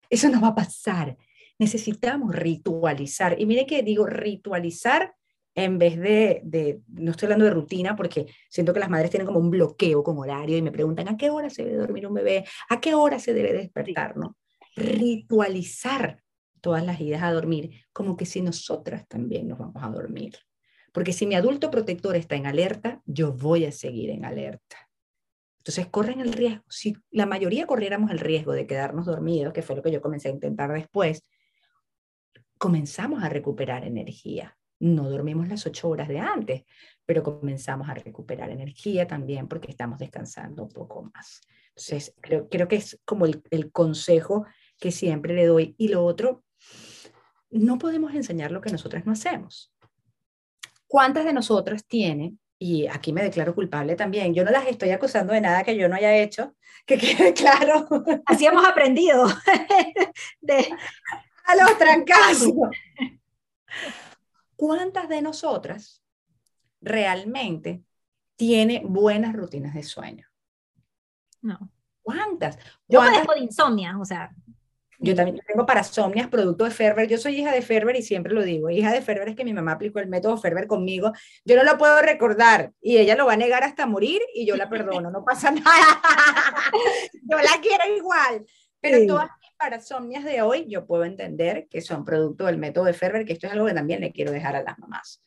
Eso no va a pasar. Necesitamos ritualizar. Y mire que digo ritualizar en vez de, de, no estoy hablando de rutina, porque siento que las madres tienen como un bloqueo con horario y me preguntan a qué hora se debe dormir un bebé, a qué hora se debe despertar, ¿no? Ritualizar todas las idas a dormir, como que si nosotras también nos vamos a dormir. Porque si mi adulto protector está en alerta, yo voy a seguir en alerta. Entonces corren el riesgo. Si la mayoría corriéramos el riesgo de quedarnos dormidos, que fue lo que yo comencé a intentar después, comenzamos a recuperar energía no dormimos las ocho horas de antes, pero comenzamos a recuperar energía también porque estamos descansando un poco más. Entonces, creo, creo que es como el, el consejo que siempre le doy. Y lo otro, no podemos enseñar lo que nosotras no hacemos. ¿Cuántas de nosotras tienen, y aquí me declaro culpable también, yo no las estoy acusando de nada que yo no haya hecho, que quede <laughs> claro. Así hemos aprendido <laughs> de... a los trancazos. <laughs> ¿cuántas de nosotras realmente tiene buenas rutinas de sueño? No. ¿Cuántas? Yo padezco de insomnia, o sea. Yo también tengo parasomnias, producto de Ferber. Yo soy hija de Ferber y siempre lo digo. Hija de Ferber es que mi mamá aplicó el método Ferber conmigo. Yo no lo puedo recordar y ella lo va a negar hasta morir y yo la <laughs> perdono. No pasa nada. <laughs> yo la quiero igual. Pero todas parasomnias de hoy yo puedo entender que son producto del método de Ferber, que esto es algo que también le quiero dejar a las mamás.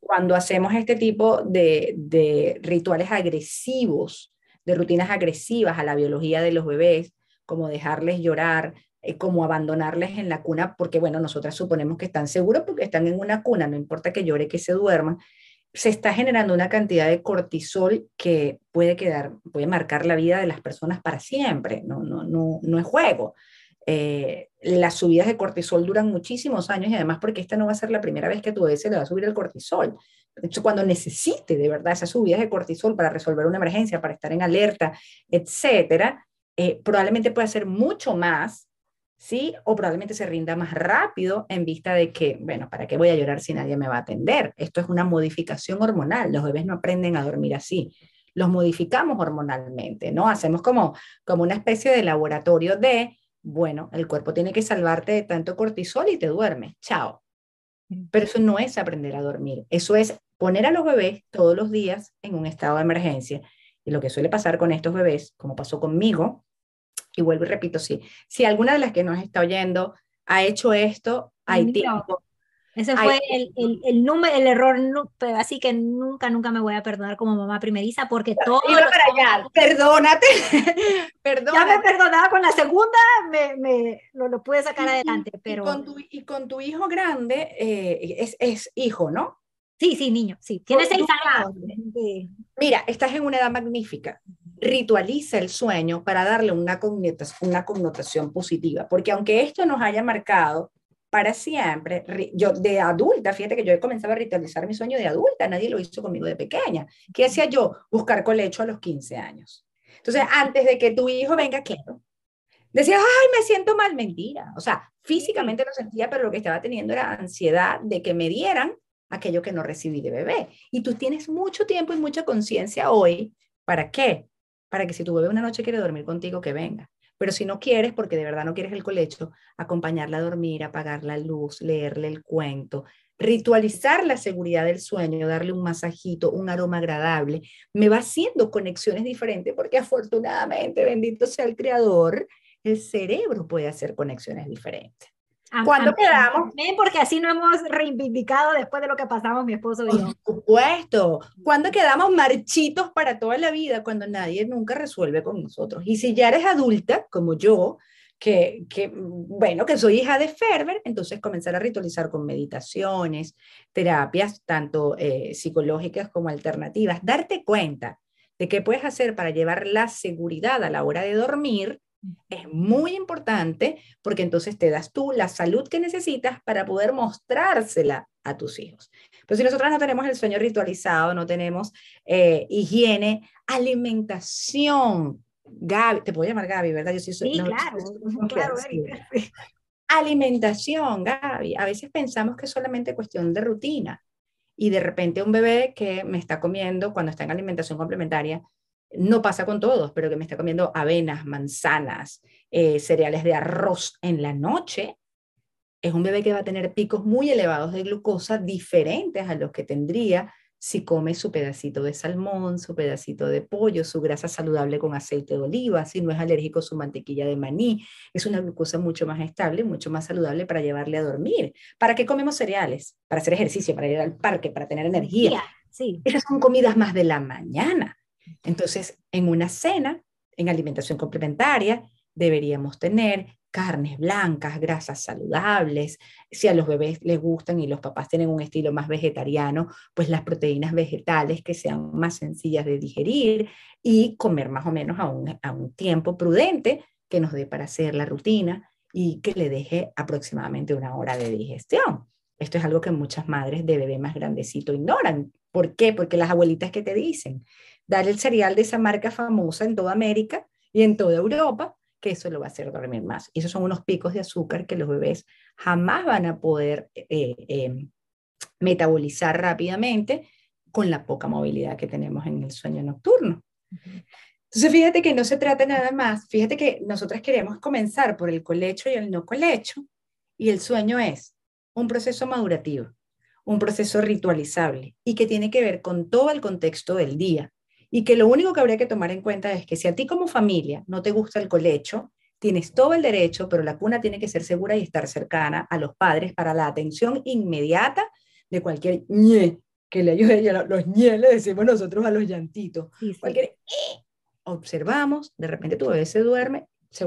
Cuando hacemos este tipo de, de rituales agresivos, de rutinas agresivas a la biología de los bebés, como dejarles llorar, eh, como abandonarles en la cuna, porque bueno, nosotras suponemos que están seguros porque están en una cuna, no importa que llore, que se duerman, se está generando una cantidad de cortisol que puede quedar, puede marcar la vida de las personas para siempre, no, no, no, no es juego. Eh, las subidas de cortisol duran muchísimos años y además porque esta no va a ser la primera vez que tu bebé se le va a subir el cortisol. Entonces, cuando necesite de verdad esas subidas de cortisol para resolver una emergencia, para estar en alerta, etcétera, eh, probablemente pueda ser mucho más, ¿sí? O probablemente se rinda más rápido en vista de que, bueno, ¿para qué voy a llorar si nadie me va a atender? Esto es una modificación hormonal. Los bebés no aprenden a dormir así. Los modificamos hormonalmente, ¿no? Hacemos como, como una especie de laboratorio de bueno, el cuerpo tiene que salvarte de tanto cortisol y te duermes, chao. Pero eso no es aprender a dormir, eso es poner a los bebés todos los días en un estado de emergencia. Y lo que suele pasar con estos bebés, como pasó conmigo, y vuelvo y repito, sí, si alguna de las que nos está oyendo ha hecho esto, hay tiempo, ese fue el, el, el, número, el error, así que nunca, nunca me voy a perdonar como mamá primeriza porque todo... Iba para allá, perdónate, perdónate. <laughs> Ya me perdonaba con la segunda, me, me lo, lo, pude sacar adelante, pero... Y con tu, y con tu hijo grande, eh, es, es, hijo, ¿no? Sí, sí, niño, sí. Tiene seis años. Mira, estás en una edad magnífica. Ritualiza el sueño para darle una connotación, una connotación positiva, porque aunque esto nos haya marcado para siempre. Yo de adulta, fíjate que yo he comenzado a ritualizar mi sueño de adulta, nadie lo hizo conmigo de pequeña. ¿Qué hacía yo? Buscar colecho a los 15 años. Entonces, antes de que tu hijo venga, claro, decía, ay, me siento mal, mentira. O sea, físicamente lo sentía, pero lo que estaba teniendo era ansiedad de que me dieran aquello que no recibí de bebé. Y tú tienes mucho tiempo y mucha conciencia hoy. ¿Para qué? Para que si tu bebé una noche quiere dormir contigo, que venga. Pero si no quieres, porque de verdad no quieres el colecho, acompañarla a dormir, apagar la luz, leerle el cuento, ritualizar la seguridad del sueño, darle un masajito, un aroma agradable, me va haciendo conexiones diferentes porque afortunadamente, bendito sea el creador, el cerebro puede hacer conexiones diferentes. ¿Cuándo quedamos? Porque así no hemos reivindicado después de lo que pasamos mi esposo y yo. Por supuesto. ¿Cuándo quedamos marchitos para toda la vida? Cuando nadie nunca resuelve con nosotros. Y si ya eres adulta, como yo, que, que, bueno, que soy hija de Ferber, entonces comenzar a ritualizar con meditaciones, terapias, tanto eh, psicológicas como alternativas, darte cuenta de qué puedes hacer para llevar la seguridad a la hora de dormir es muy importante porque entonces te das tú la salud que necesitas para poder mostrársela a tus hijos. Pero si nosotros no tenemos el sueño ritualizado, no tenemos eh, higiene, alimentación, Gaby, te puedo llamar Gaby, ¿verdad? Yo sí, soy, sí claro, <laughs> claro, Alimentación, Gaby. A veces pensamos que es solamente cuestión de rutina y de repente un bebé que me está comiendo cuando está en alimentación complementaria no pasa con todos, pero que me está comiendo avenas, manzanas, eh, cereales de arroz en la noche, es un bebé que va a tener picos muy elevados de glucosa diferentes a los que tendría si come su pedacito de salmón, su pedacito de pollo, su grasa saludable con aceite de oliva, si no es alérgico su mantequilla de maní. Es una glucosa mucho más estable, mucho más saludable para llevarle a dormir. ¿Para qué comemos cereales? Para hacer ejercicio, para ir al parque, para tener energía. Sí. Esas son comidas más de la mañana. Entonces, en una cena, en alimentación complementaria, deberíamos tener carnes blancas, grasas saludables. Si a los bebés les gustan y los papás tienen un estilo más vegetariano, pues las proteínas vegetales que sean más sencillas de digerir y comer más o menos a un, a un tiempo prudente que nos dé para hacer la rutina y que le deje aproximadamente una hora de digestión. Esto es algo que muchas madres de bebé más grandecito ignoran. ¿Por qué? Porque las abuelitas que te dicen, dar el cereal de esa marca famosa en toda América y en toda Europa, que eso lo va a hacer dormir más. Y esos son unos picos de azúcar que los bebés jamás van a poder eh, em, metabolizar rápidamente con la poca movilidad que tenemos en el sueño nocturno. Entonces, fíjate que no se trata nada más, fíjate que nosotras queremos comenzar por el colecho y el no colecho, y el sueño es un proceso madurativo, un proceso ritualizable, y que tiene que ver con todo el contexto del día, y que lo único que habría que tomar en cuenta es que si a ti como familia no te gusta el colecho, tienes todo el derecho, pero la cuna tiene que ser segura y estar cercana a los padres para la atención inmediata de cualquier ñe que le ayude a los ñe, le decimos nosotros a los llantitos. Cualquier observamos, de repente tu bebé se duerme, se,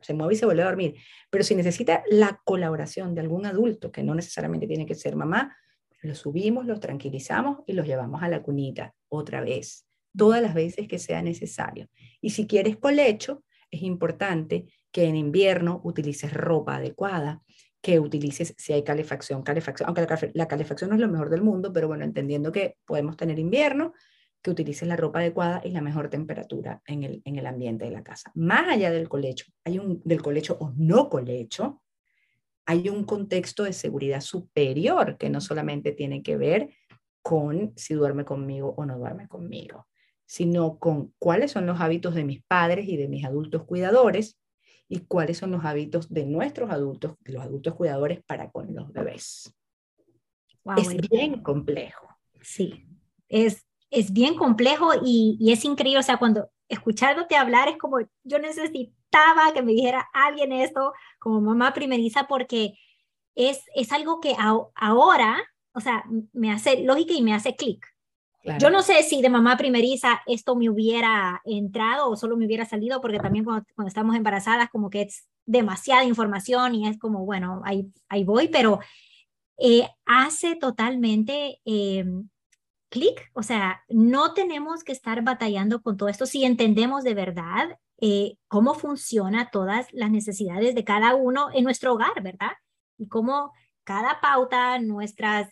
se, mueve y se vuelve a dormir. Pero si necesita la colaboración de algún adulto, que no necesariamente tiene que ser mamá, lo subimos, los tranquilizamos y los llevamos a la cunita otra vez todas las veces que sea necesario. Y si quieres colecho, es importante que en invierno utilices ropa adecuada, que utilices si hay calefacción, calefacción, aunque la, calefacción no es lo mejor del mundo, pero bueno, entendiendo que podemos tener invierno, que utilices la ropa adecuada y la mejor temperatura en el, en el ambiente de la casa. Más allá del colecho, hay un, del colecho o no colecho, hay un contexto de seguridad superior que no solamente tiene que ver con si duerme conmigo o no duerme conmigo sino con cuáles son los hábitos de mis padres y de mis adultos cuidadores y cuáles son los hábitos de nuestros adultos, de los adultos cuidadores para con los bebés. es bien complejo. Sí, es, es bien complejo y, y, es increíble, o sea, cuando escuchándote hablar es como yo necesitaba que me dijera alguien esto como mamá primeriza porque es, es algo que ahora, o sea, me hace lógica y me hace clic. Yo no sé si de mamá primeriza esto me hubiera entrado o solo me hubiera salido, porque también cuando, estamos embarazadas como que es demasiada información y es como, bueno, ahí, ahí voy, pero eh, hace totalmente eh, clic, o sea, no tenemos que estar batallando con todo esto. Si entendemos de verdad eh, cómo funciona todas las necesidades de cada uno en nuestro hogar, ¿verdad? Y cómo cada pauta, nuestras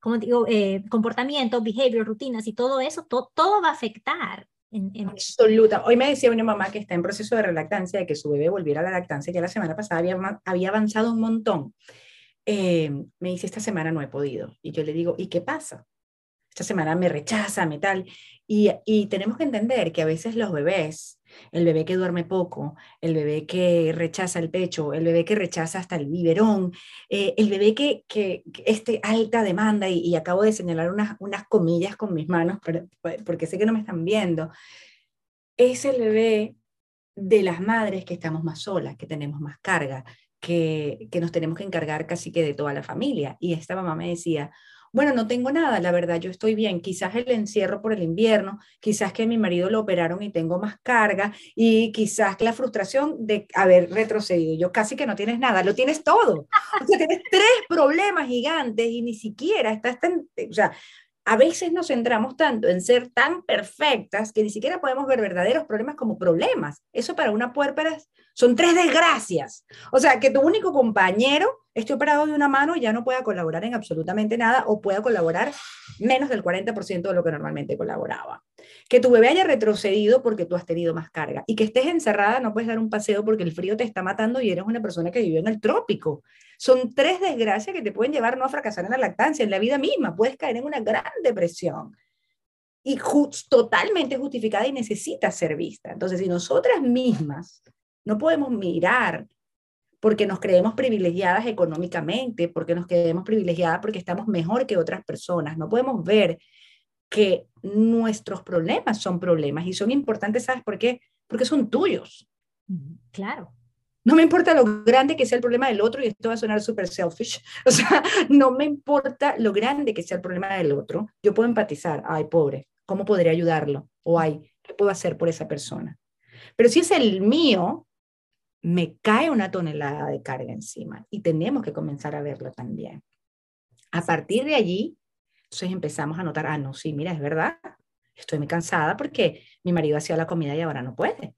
como digo, eh, comportamiento, behavior, rutinas y todo eso, todo va a afectar. En, Absoluta. Hoy me decía una mamá que está en proceso de relactancia, de que su bebé volviera a la lactancia, ya la semana pasada había, había avanzado un montón. Eh, me dice, esta semana no he podido. Y yo le digo, ¿y qué pasa? Esta semana me rechaza, me tal. Y, y tenemos que entender que a veces los bebés el bebé que duerme poco, el bebé que rechaza el pecho, el bebé que rechaza hasta el biberón, eh, el bebé que, que, este alta demanda, y, acabo de señalar unas, unas comillas con mis manos porque sé que no me están viendo, es el bebé de las madres que estamos más solas, que tenemos más carga, que, que nos tenemos que encargar casi que de toda la familia. Y esta mamá me decía, bueno, no tengo nada, la verdad, yo estoy bien. Quizás el encierro por el invierno, quizás que mi marido lo operaron y tengo más carga, y quizás la frustración de haber retrocedido. Yo casi que no tienes nada, lo tienes todo. O sea, tienes tres problemas gigantes y ni siquiera estás tan, o sea, a veces nos centramos tanto en ser tan perfectas que ni siquiera podemos ver verdaderos problemas como problemas. Eso para una puérpera son tres desgracias. O sea, que tu único compañero esté operado de una mano y ya no pueda colaborar en absolutamente nada o pueda colaborar menos del 40% de lo que normalmente colaboraba. Que tu bebé haya retrocedido porque tú has tenido más carga y que estés encerrada, no puedes dar un paseo porque el frío te está matando y eres una persona que vivió en el trópico. Son tres desgracias que te pueden llevar no a fracasar en la lactancia, en la vida misma. Puedes caer en una gran depresión y totalmente justificada y necesita ser vista. Entonces, si nosotras mismas no podemos mirar porque nos creemos privilegiadas económicamente, porque nos creemos privilegiadas porque estamos mejor que otras personas. No podemos ver que nuestros problemas son problemas y son importantes, ¿sabes por qué? Porque son tuyos. Claro. No me importa lo grande que sea el problema del otro, y esto va a sonar súper selfish, <laughs> o sea, no me importa lo grande que sea el problema del otro, yo puedo empatizar, ay, pobre, ¿cómo podría ayudarlo? O ay, ¿qué puedo hacer por esa persona? Pero si es el mío, me cae una tonelada de carga encima y tenemos que comenzar a verlo también. A partir de allí, entonces empezamos a notar, ah, no, sí, mira, es verdad, estoy muy cansada porque mi marido hacía la comida y ahora no puede.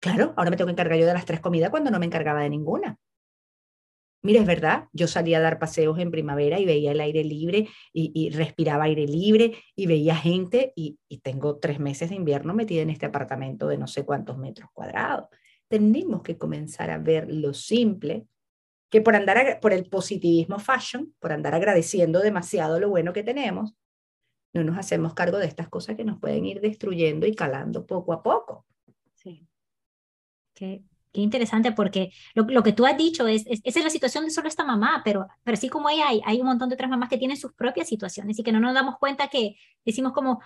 Claro, ahora me tengo que encargar yo de las tres comidas cuando no me encargaba de ninguna. Mira, es verdad, yo salía a dar paseos en primavera y veía el aire libre y, respiraba aire libre y veía gente y, y tengo tres meses de invierno metida en este apartamento de no sé cuántos metros cuadrados tenemos que comenzar a ver lo simple, que por andar por el positivismo fashion, por andar agradeciendo demasiado lo bueno que tenemos, no nos hacemos cargo de estas cosas que nos pueden ir destruyendo y calando poco a poco. Sí. Qué, qué interesante porque lo, lo, que tú has dicho es, es, esa es la situación de solo esta mamá, pero, pero así como ella hay, hay un montón de otras mamás que tienen sus propias situaciones y que no nos damos cuenta que decimos como,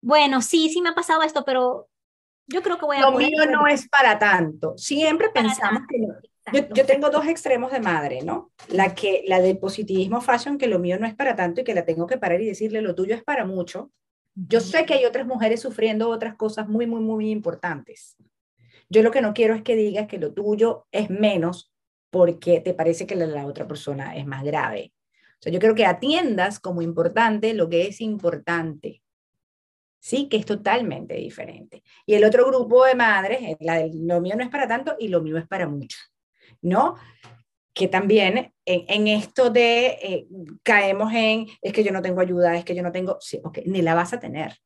bueno, sí, sí me ha pasado esto, pero yo creo que voy a... Lo mío no es para tanto. Siempre pensamos que... Yo, yo, tengo dos extremos de madre, ¿no? La, que, la del positivismo fashion, que lo mío no es para tanto y que la tengo que parar y decirle, lo tuyo es para mucho. Yo sé que hay otras mujeres sufriendo otras cosas muy, muy, muy importantes. Yo lo que no quiero es que digas que lo tuyo es menos porque te parece que la, la otra persona es más grave. O sea, yo creo que atiendas como importante lo que es importante ¿sí? Que es totalmente diferente. Y el otro grupo de madres, eh, la del, lo mío no es para tanto y lo mío es para mucho, ¿no? Que también en, esto de eh, caemos en, es que yo no tengo ayuda, es que yo no tengo, sí, ok, ni la vas a tener.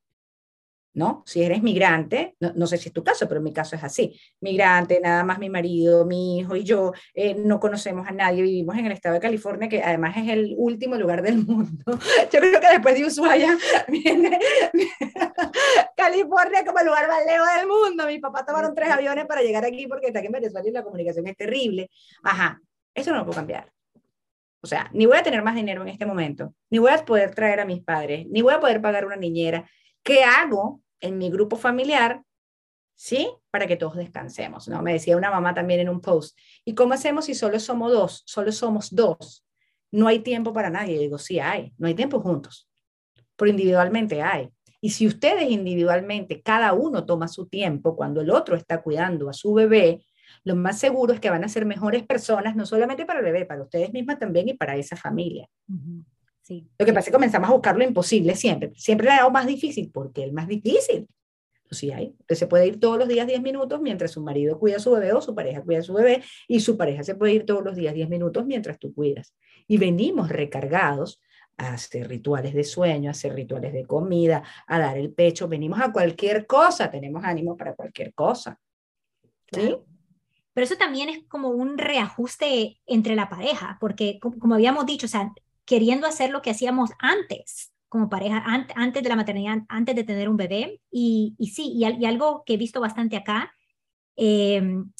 ¿No? Si eres migrante, no, sé si es tu caso, pero mi caso es así. Migrante, nada más mi marido, mi hijo y yo eh, no conocemos a nadie, vivimos en el estado de California, que además es el último lugar del <laughs> mundo. Yo creo que después de Ushuaia <laughs> viene <laughs> California como el lugar más lejos del mundo. Mi papá tomaron tres aviones para llegar aquí porque está aquí en Venezuela y la comunicación es terrible. Ajá, eso no lo puedo cambiar. O sea, ni voy a tener más dinero en este momento, ni voy a poder traer a mis padres, ni voy a poder pagar una niñera. ¿Qué hago en mi grupo familiar, ¿sí? Para que todos descansemos, ¿no? Me decía una mamá también en un post. ¿Y cómo hacemos si solo somos dos? Solo somos dos. No hay tiempo para nadie. digo, sí hay, no hay tiempo juntos, pero individualmente hay. Y si ustedes individualmente, cada uno toma su tiempo cuando el otro está cuidando a su bebé, lo más seguro es que van a ser mejores personas, no solamente para el bebé, para ustedes mismas también y para esa familia. Lo que pasa es que comenzamos a buscar lo imposible siempre. Siempre le hago más difícil porque es más difícil. Pues sí hay. Usted se puede ir todos los días 10 minutos mientras su marido cuida a su bebé o su pareja cuida a su bebé y su pareja se puede ir todos los días 10 minutos mientras tú cuidas. Y venimos recargados a hacer rituales de sueño, a hacer rituales de comida, a dar el pecho. Venimos a cualquier cosa, tenemos ánimo para cualquier cosa. ¿Sí? Pero eso también es como un reajuste entre la pareja, porque como habíamos dicho, o sea, queriendo hacer lo que hacíamos antes como pareja, antes de la maternidad, antes de tener un bebé. Y, y sí, y, algo que he visto bastante acá, em,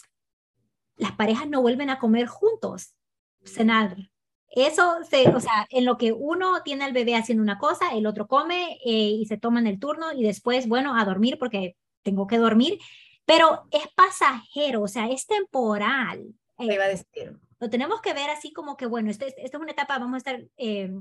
las parejas no vuelven a comer juntos, cenar. Eso, se, o sea, en lo que uno tiene al bebé haciendo una cosa, el otro come eh, y se toman el turno y después, bueno, a dormir porque tengo que dormir, pero es pasajero, o sea, es temporal iba a decir. Lo tenemos que ver así como que, bueno, esta este es una etapa, vamos a estar eh,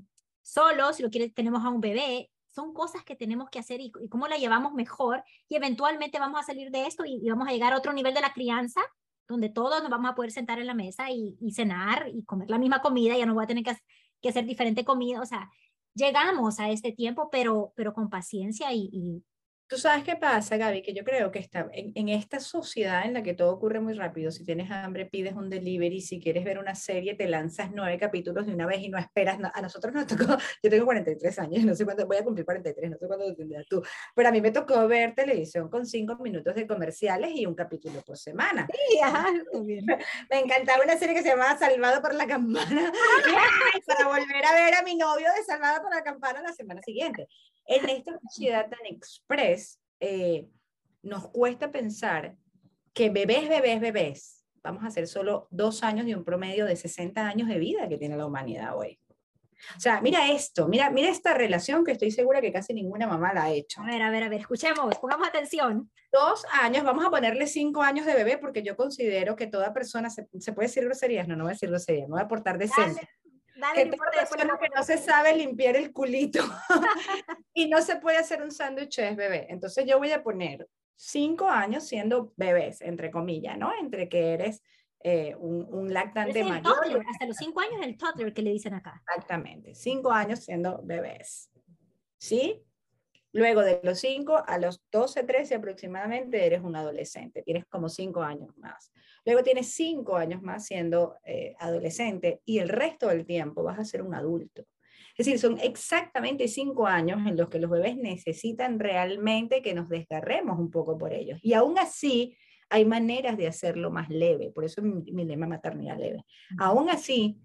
solos, si lo quieres, tenemos a un bebé, son cosas que tenemos que hacer y, cómo la llevamos mejor y eventualmente vamos a salir de esto y, vamos a llegar a otro nivel de la crianza donde todos nos vamos a poder sentar en la mesa y, cenar y comer la misma comida, ya no voy a tener que, que, hacer diferente comida, o sea, llegamos a este tiempo, pero, pero con paciencia y, Tú sabes qué pasa, Gaby, que yo creo que está en, esta sociedad en la que todo ocurre muy rápido. Si tienes hambre, pides un delivery. Si quieres ver una serie, te lanzas nueve capítulos de una vez y no esperas. a nosotros nos tocó, <laughs> yo tengo 43 años, no sé cuándo, voy a cumplir 43, no sé cuándo tendrás tú. Pero a mí me tocó ver televisión con cinco minutos de comerciales y un capítulo por semana. Sí, ajá, <laughs> Me encantaba una serie que se llamaba Salvado por la Campana. <laughs> para volver a ver a mi novio de Salvado por la Campana la semana siguiente. En esta sociedad tan express, eh, nos cuesta pensar que bebés, bebés, bebés, vamos a hacer solo dos años de un promedio de 60 años de vida que tiene la humanidad hoy. O sea, mira esto, mira, mira esta relación que estoy segura que casi ninguna mamá la ha hecho. A ver, a ver, a ver, escuchemos, pongamos atención. Dos años, vamos a ponerle cinco años de bebé porque yo considero que toda persona, ¿se, ¿se puede decir groserías? No, no voy a decir groserías, me voy a portar decente. Dale, que que no se sabe limpiar el culito <laughs> y no se puede hacer un sándwich de bebé. Entonces yo voy a poner cinco años siendo bebés, entre comillas, ¿no? Entre que eres eh, un, un, lactante mayor. hasta los cinco años el toddler que le dicen acá. Exactamente, cinco años siendo bebés. ¿Sí? Luego de los 5 a los 12, 13 aproximadamente eres un adolescente, tienes como 5 años más. Luego tienes 5 años más siendo eh, adolescente y el resto del tiempo vas a ser un adulto. Es decir, son exactamente 5 años en los que los bebés necesitan realmente que nos desgarremos un poco por ellos. Y aún así, hay maneras de hacerlo más leve, por eso mi, mi lema maternidad leve. Aún así,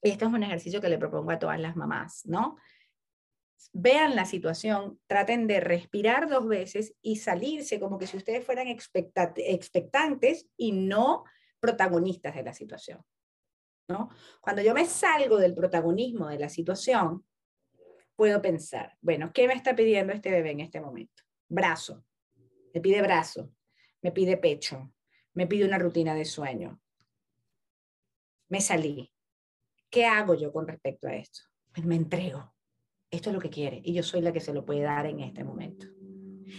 esto es un ejercicio que le propongo a todas las mamás, ¿no? Vean la situación, traten de respirar dos veces y salirse como que si ustedes fueran expectantes y no protagonistas de la situación. ¿no? Cuando yo me salgo del protagonismo de la situación, puedo pensar, bueno, ¿qué me está pidiendo este bebé en este momento? Brazo, me pide brazo, me pide pecho, me pide una rutina de sueño. Me salí. ¿Qué hago yo con respecto a esto? Pues me entrego esto es lo que quiere y yo soy la que se lo puede dar en este momento.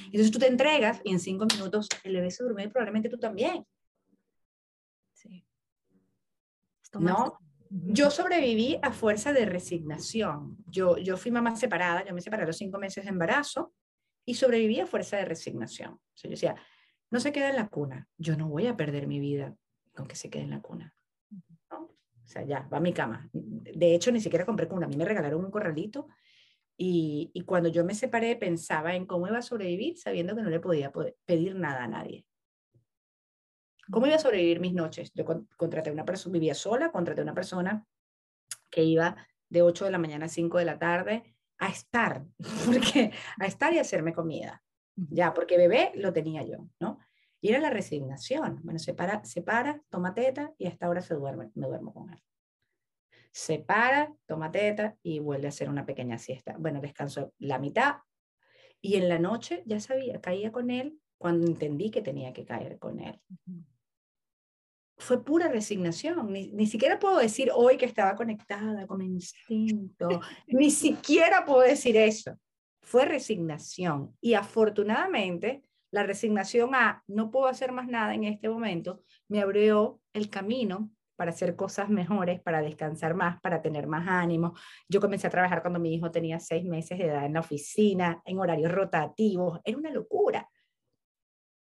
Entonces tú te entregas y en cinco minutos el bebé se duerme y probablemente tú también. Sí. ¿No? Yo sobreviví a fuerza de resignación. Yo, yo fui mamá separada, yo me separé a los cinco meses de embarazo y sobreviví a fuerza de resignación. O sea, yo decía, no se queda en la cuna, yo no voy a perder mi vida con que se quede en la cuna. O sea, ya, va a mi cama. De hecho, ni siquiera compré cuna, a mí me regalaron un corralito y, cuando yo me separé pensaba en cómo iba a sobrevivir sabiendo que no le podía pedir nada a nadie. ¿Cómo iba a sobrevivir mis noches? Yo contraté una persona, vivía sola, contraté una persona que iba de 8 de la mañana a 5 de la tarde a estar, <laughs> porque a estar y hacerme comida. Ya, porque bebé lo tenía yo, ¿no? Y era la resignación. Bueno, se para, se para, toma teta y hasta ahora se duerme, me duermo con él se para, toma teta y vuelve a hacer una pequeña siesta. Bueno, descanso la mitad y en la noche ya sabía, caía con él cuando entendí que tenía que caer con él. Fue pura resignación, ni, ni siquiera puedo decir hoy que estaba conectada con mi instinto, <laughs> ni siquiera puedo decir eso. Fue resignación y afortunadamente la resignación a no puedo hacer más nada en este momento me abrió el camino para hacer cosas mejores, para descansar más, para tener más ánimo. Yo comencé a trabajar cuando mi hijo tenía seis meses de edad en la oficina, en horarios rotativos, era una locura.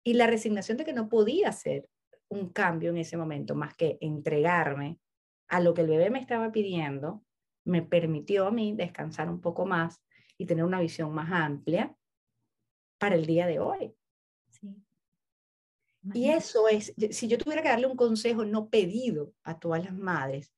Y la resignación de que no podía hacer un cambio en ese momento más que entregarme a lo que el bebé me estaba pidiendo, me permitió a mí descansar un poco más y tener una visión más amplia para el día de hoy. Y eso es, si yo tuviera que darle un consejo no pedido a todas las madres,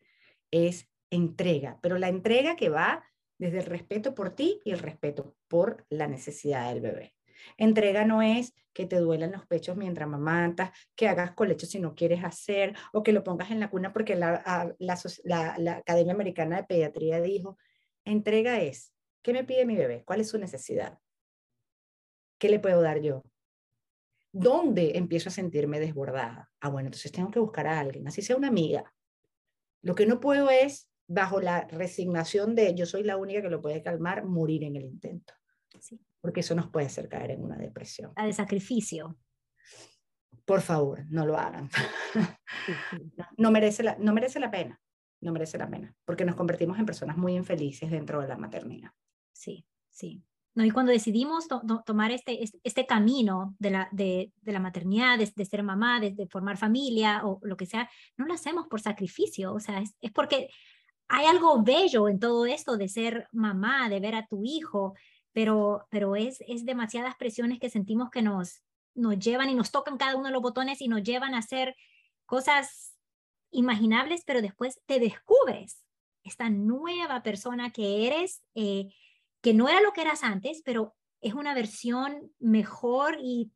es entrega, pero la entrega que va desde el respeto por ti y el respeto por la necesidad del bebé. Entrega no es que te duelan los pechos mientras mamantas, que hagas colecho si no quieres hacer, o que lo pongas en la cuna porque la, la, la Academia Americana de Pediatría dijo, entrega es, ¿qué me pide mi bebé? ¿Cuál es su necesidad? ¿Qué le puedo dar yo? ¿Dónde empiezo a sentirme desbordada? Ah, bueno, entonces tengo que buscar a alguien, así sea una amiga. Lo que no puedo es, bajo la resignación de yo soy la única que lo puede calmar, morir en el intento. Sí. Porque eso nos puede hacer caer en una depresión. La de sacrificio. Por favor, no lo hagan. no, merece la, no merece la pena. No merece la pena. Porque nos convertimos en personas muy infelices dentro de la maternidad. Sí, sí. ¿No? Y cuando decidimos tomar este, este, camino de la, de, la maternidad, de, ser mamá, de, formar familia o lo que sea, no lo hacemos por sacrificio, o sea, es, es, porque hay algo bello en todo esto de ser mamá, de ver a tu hijo, pero, pero es, es demasiadas presiones que sentimos que nos, nos llevan y nos tocan cada uno de los botones y nos llevan a hacer cosas imaginables, pero después te descubres esta nueva persona que eres. Eh, que no era lo que eras antes, pero es una versión mejor y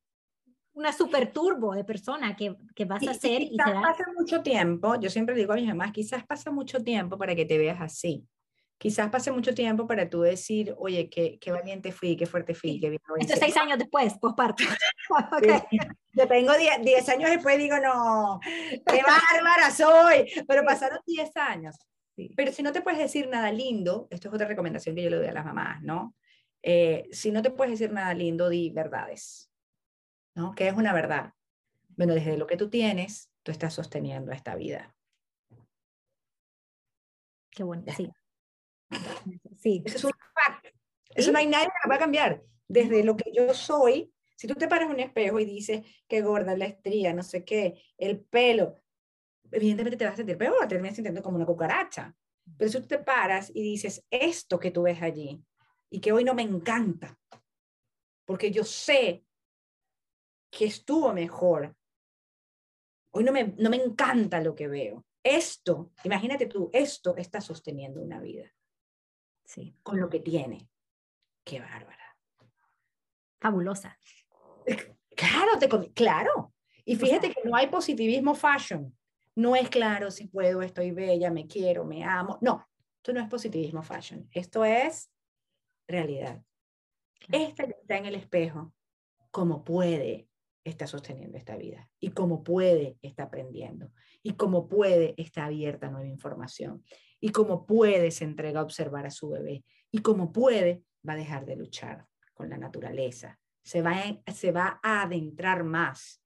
una super turbo de persona que, que vas a ser. Y quizás pasa mucho tiempo, yo siempre digo a mis mamás, quizás pasa mucho tiempo para que te veas así. Quizás pase mucho tiempo para tú decir, oye, qué, qué valiente fui, qué fuerte fui, qué bien Esto seis años después, posparto. <laughs> okay. Yo tengo diez, años después digo, no, qué <laughs> bárbara soy, pero pasaron diez años. Pero si no te puedes decir nada lindo, esto es otra recomendación que yo le doy a las mamás, ¿no? Eh, si no te puedes decir nada lindo, di verdades, ¿no? ¿Qué es una verdad? Bueno, desde lo que tú tienes, tú estás sosteniendo esta vida. Qué bueno, sí. <laughs> Sí. Eso es un fact. Eso no hay nadie que va a cambiar. Desde lo que yo soy, si tú te paras en un espejo y dices que gorda la estría, no sé qué, el pelo, evidentemente te vas a sentir peor, te terminas sintiendo como una cucaracha. Pero si tú te paras y dices, esto que tú ves allí y que hoy no me encanta, porque yo sé que estuvo mejor, hoy no me, no me encanta lo que veo. Esto, imagínate tú, esto está sosteniendo una vida. Sí. Con lo que tiene. Qué bárbara. Fabulosa. <laughs> Claro, te, claro. Y fíjate que no hay positivismo fashion. No es claro si puedo, estoy bella, me quiero, me amo. No, esto no es positivismo fashion. Esto es realidad. Esta que está en el espejo, como puede, está sosteniendo esta vida. Y como puede, está aprendiendo. Y como puede, está abierta a nueva información. Y como puede, se entrega a observar a su bebé. Y como puede, va a dejar de luchar con la naturaleza. Se va, se va a adentrar más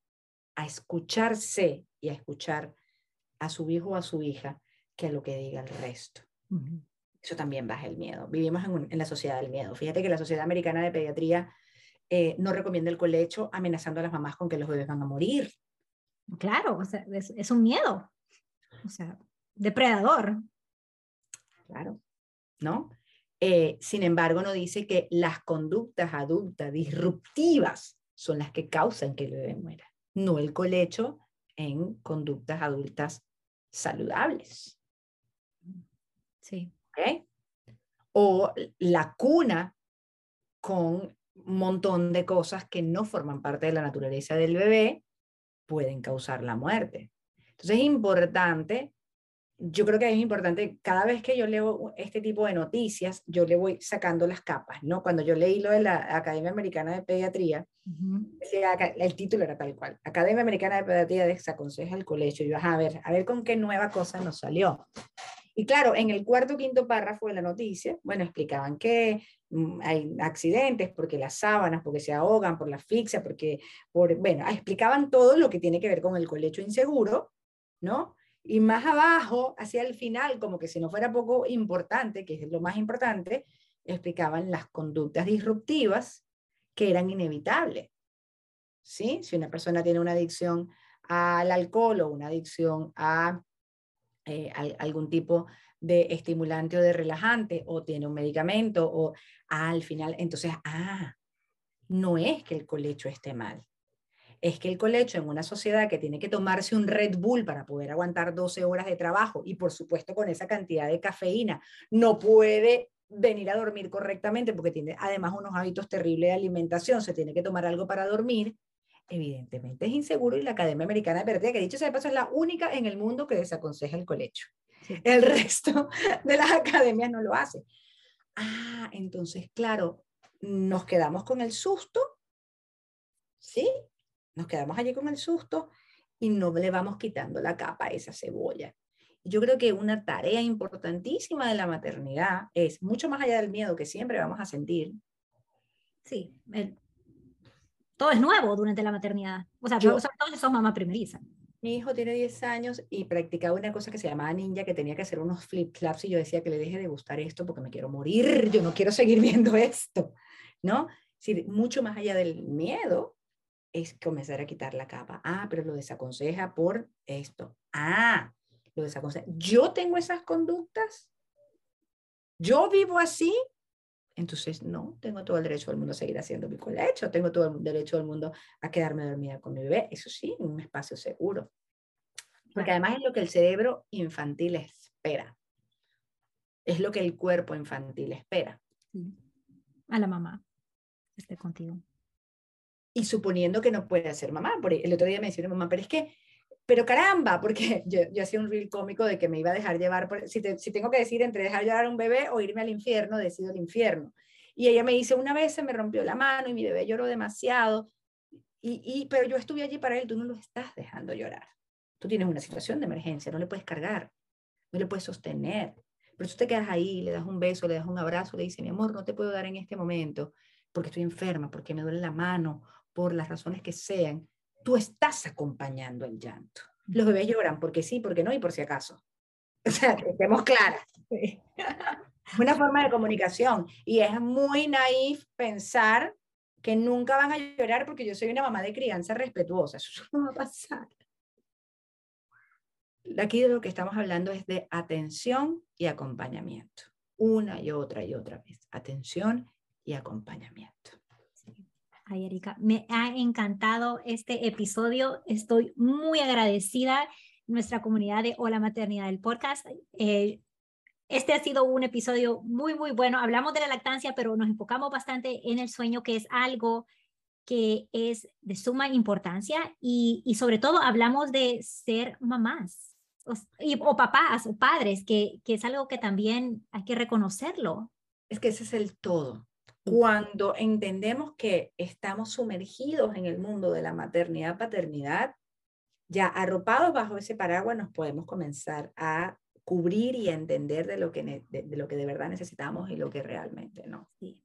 a escucharse y a escuchar a su hijo o a su hija que a lo que diga el resto. Eso también baja el miedo. Vivimos en, la sociedad del miedo. Fíjate que la Sociedad Americana de Pediatría eh, no recomienda el colecho amenazando a las mamás con que los bebés van a morir. Claro, o sea, es, un miedo. O sea, depredador. Claro, ¿no? Eh, sin embargo, no dice que las conductas adultas disruptivas son las que causan que el bebé muera, no el colecho en conductas adultas saludables. Sí. O la cuna con un montón de cosas que no forman parte de la naturaleza del bebé pueden causar la muerte. Entonces es importante yo creo que es importante, cada vez que yo leo este tipo de noticias, yo le voy sacando las capas, ¿no? Cuando yo leí lo de la Academia Americana de Pediatría, el título era tal cual, Academia Americana de Pediatría desaconseja el colegio, y yo, a ver, a ver con qué nueva cosa nos salió. Y claro, en el cuarto quinto párrafo de la noticia, bueno, explicaban que mm, hay accidentes porque las sábanas, porque se ahogan, por la asfixia, porque, por, bueno, explicaban todo lo que tiene que ver con el colecho inseguro, ¿no? Y más abajo, hacia el final, como que si no fuera poco importante, que es lo más importante, explicaban las conductas disruptivas que eran inevitables. ¿Sí? Si una persona tiene una adicción al alcohol o una adicción a, eh, algún tipo de estimulante o de relajante o tiene un medicamento o al final, entonces, ah, no es que el colecho esté mal, es que el colecho en una sociedad que tiene que tomarse un Red Bull para poder aguantar 12 horas de trabajo y por supuesto con esa cantidad de cafeína no puede venir a dormir correctamente porque tiene además unos hábitos terribles de alimentación, se tiene que tomar algo para dormir, evidentemente es inseguro y la Academia Americana de Pediatría, que dicho sea de paso es la única en el mundo que desaconseja el colecho. El resto de las academias no lo hace. Ah, entonces, claro, nos quedamos con el susto, ¿sí? Nos quedamos allí con el susto y no le vamos quitando la capa a esa cebolla. Yo creo que una tarea importantísima de la maternidad es, mucho más allá del miedo que siempre vamos a sentir. Sí, todo es nuevo durante la maternidad. O sea, yo, sobre todo si sos mamá primeriza. Mi hijo tiene 10 años y practicaba una cosa que se llamaba ninja, que tenía que hacer unos flip-flaps y yo decía que le deje de gustar esto porque me quiero morir, yo no quiero seguir viendo esto, ¿no? Es mucho más allá del miedo, es comenzar a quitar la capa. Ah, pero lo desaconseja por esto. Ah, lo desaconseja. Yo tengo esas conductas. Yo vivo así. Entonces, no, tengo todo el derecho del mundo a seguir haciendo mi colecho, tengo todo el derecho del mundo a quedarme dormida con mi bebé. Eso sí, en un espacio seguro. Porque además es lo que el cerebro infantil espera. Es lo que el cuerpo infantil espera. A la mamá esté contigo y suponiendo que no puede ser mamá. El otro día me decía mamá, pero es que, pero caramba, <laughs> porque yo, yo hacía un reel cómico de que me iba a dejar llevar, por, si, si tengo que decir entre dejar llorar a un bebé o irme al infierno, decido el infierno. Y ella me dice, una vez se me rompió la mano y mi bebé lloró demasiado, y, y, pero yo estuve allí para él, tú no lo estás dejando llorar. Tú tienes una situación de emergencia, no le puedes cargar, no le puedes sostener. Pero tú te quedas ahí, le das un beso, le das un abrazo, le dices, mi amor, no te puedo dar en este momento porque estoy enferma, porque me duele la mano por las razones que sean, tú estás acompañando el llanto. Los bebés lloran porque sí, porque no y por si acaso. O sea, estemos claras. Es una forma de comunicación y es muy naif pensar que nunca van a llorar porque yo soy una mamá de crianza respetuosa. Eso <laughs> no va a pasar. Aquí de lo que estamos hablando es de atención y acompañamiento. Una y otra y otra vez. Atención y acompañamiento. Ay, Erika, me ha encantado este episodio. Estoy muy agradecida. Nuestra comunidad de Hola Maternidad del podcast. Eh, este ha sido un episodio muy, muy bueno. Hablamos de la lactancia, pero nos enfocamos bastante en el sueño, que es algo que es de suma importancia y, sobre todo hablamos de ser mamás o, o papás o padres, que, que es algo que también hay que reconocerlo. Es que ese es el todo cuando entendemos que estamos sumergidos en el mundo de la maternidad, paternidad, ya arropados bajo ese paraguas nos podemos comenzar a cubrir y a entender de lo que de, lo que de verdad necesitamos y lo que realmente no. Sí.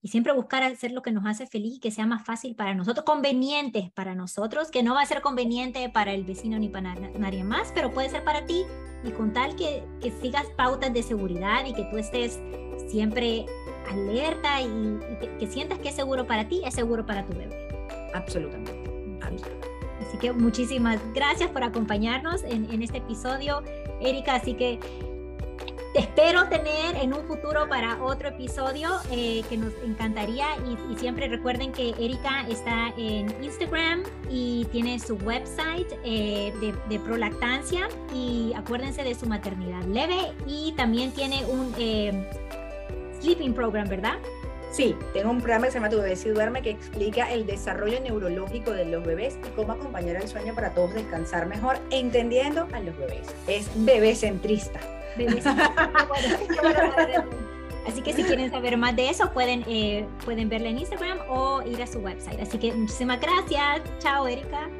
Y siempre buscar hacer lo que nos hace feliz, que sea más fácil para nosotros, conveniente para nosotros, que no va a ser conveniente para el vecino ni para nadie más, pero puede ser para ti y con tal que, que sigas pautas de seguridad y que tú estés siempre alerta y, que, sientas que es seguro para ti, es seguro para tu bebé. Absolutamente. Así que muchísimas gracias por acompañarnos en, en este episodio, Erika. Así que te espero tener en un futuro para otro episodio eh, que nos encantaría y, siempre recuerden que Erika está en Instagram y tiene su website eh, de, de, prolactancia y acuérdense de su maternidad leve y también tiene un eh, Sleeping Program, ¿verdad? Sí, tengo un programa que se llama Tu bebé si duerme que explica el desarrollo neurológico de los bebés y cómo acompañar el sueño para todos descansar mejor, entendiendo a los bebés. Es bebé centrista. <laughs> Así que si quieren saber más de eso, pueden, eh, pueden verla en Instagram o ir a su website. Así que muchísimas gracias. Chao, Erika.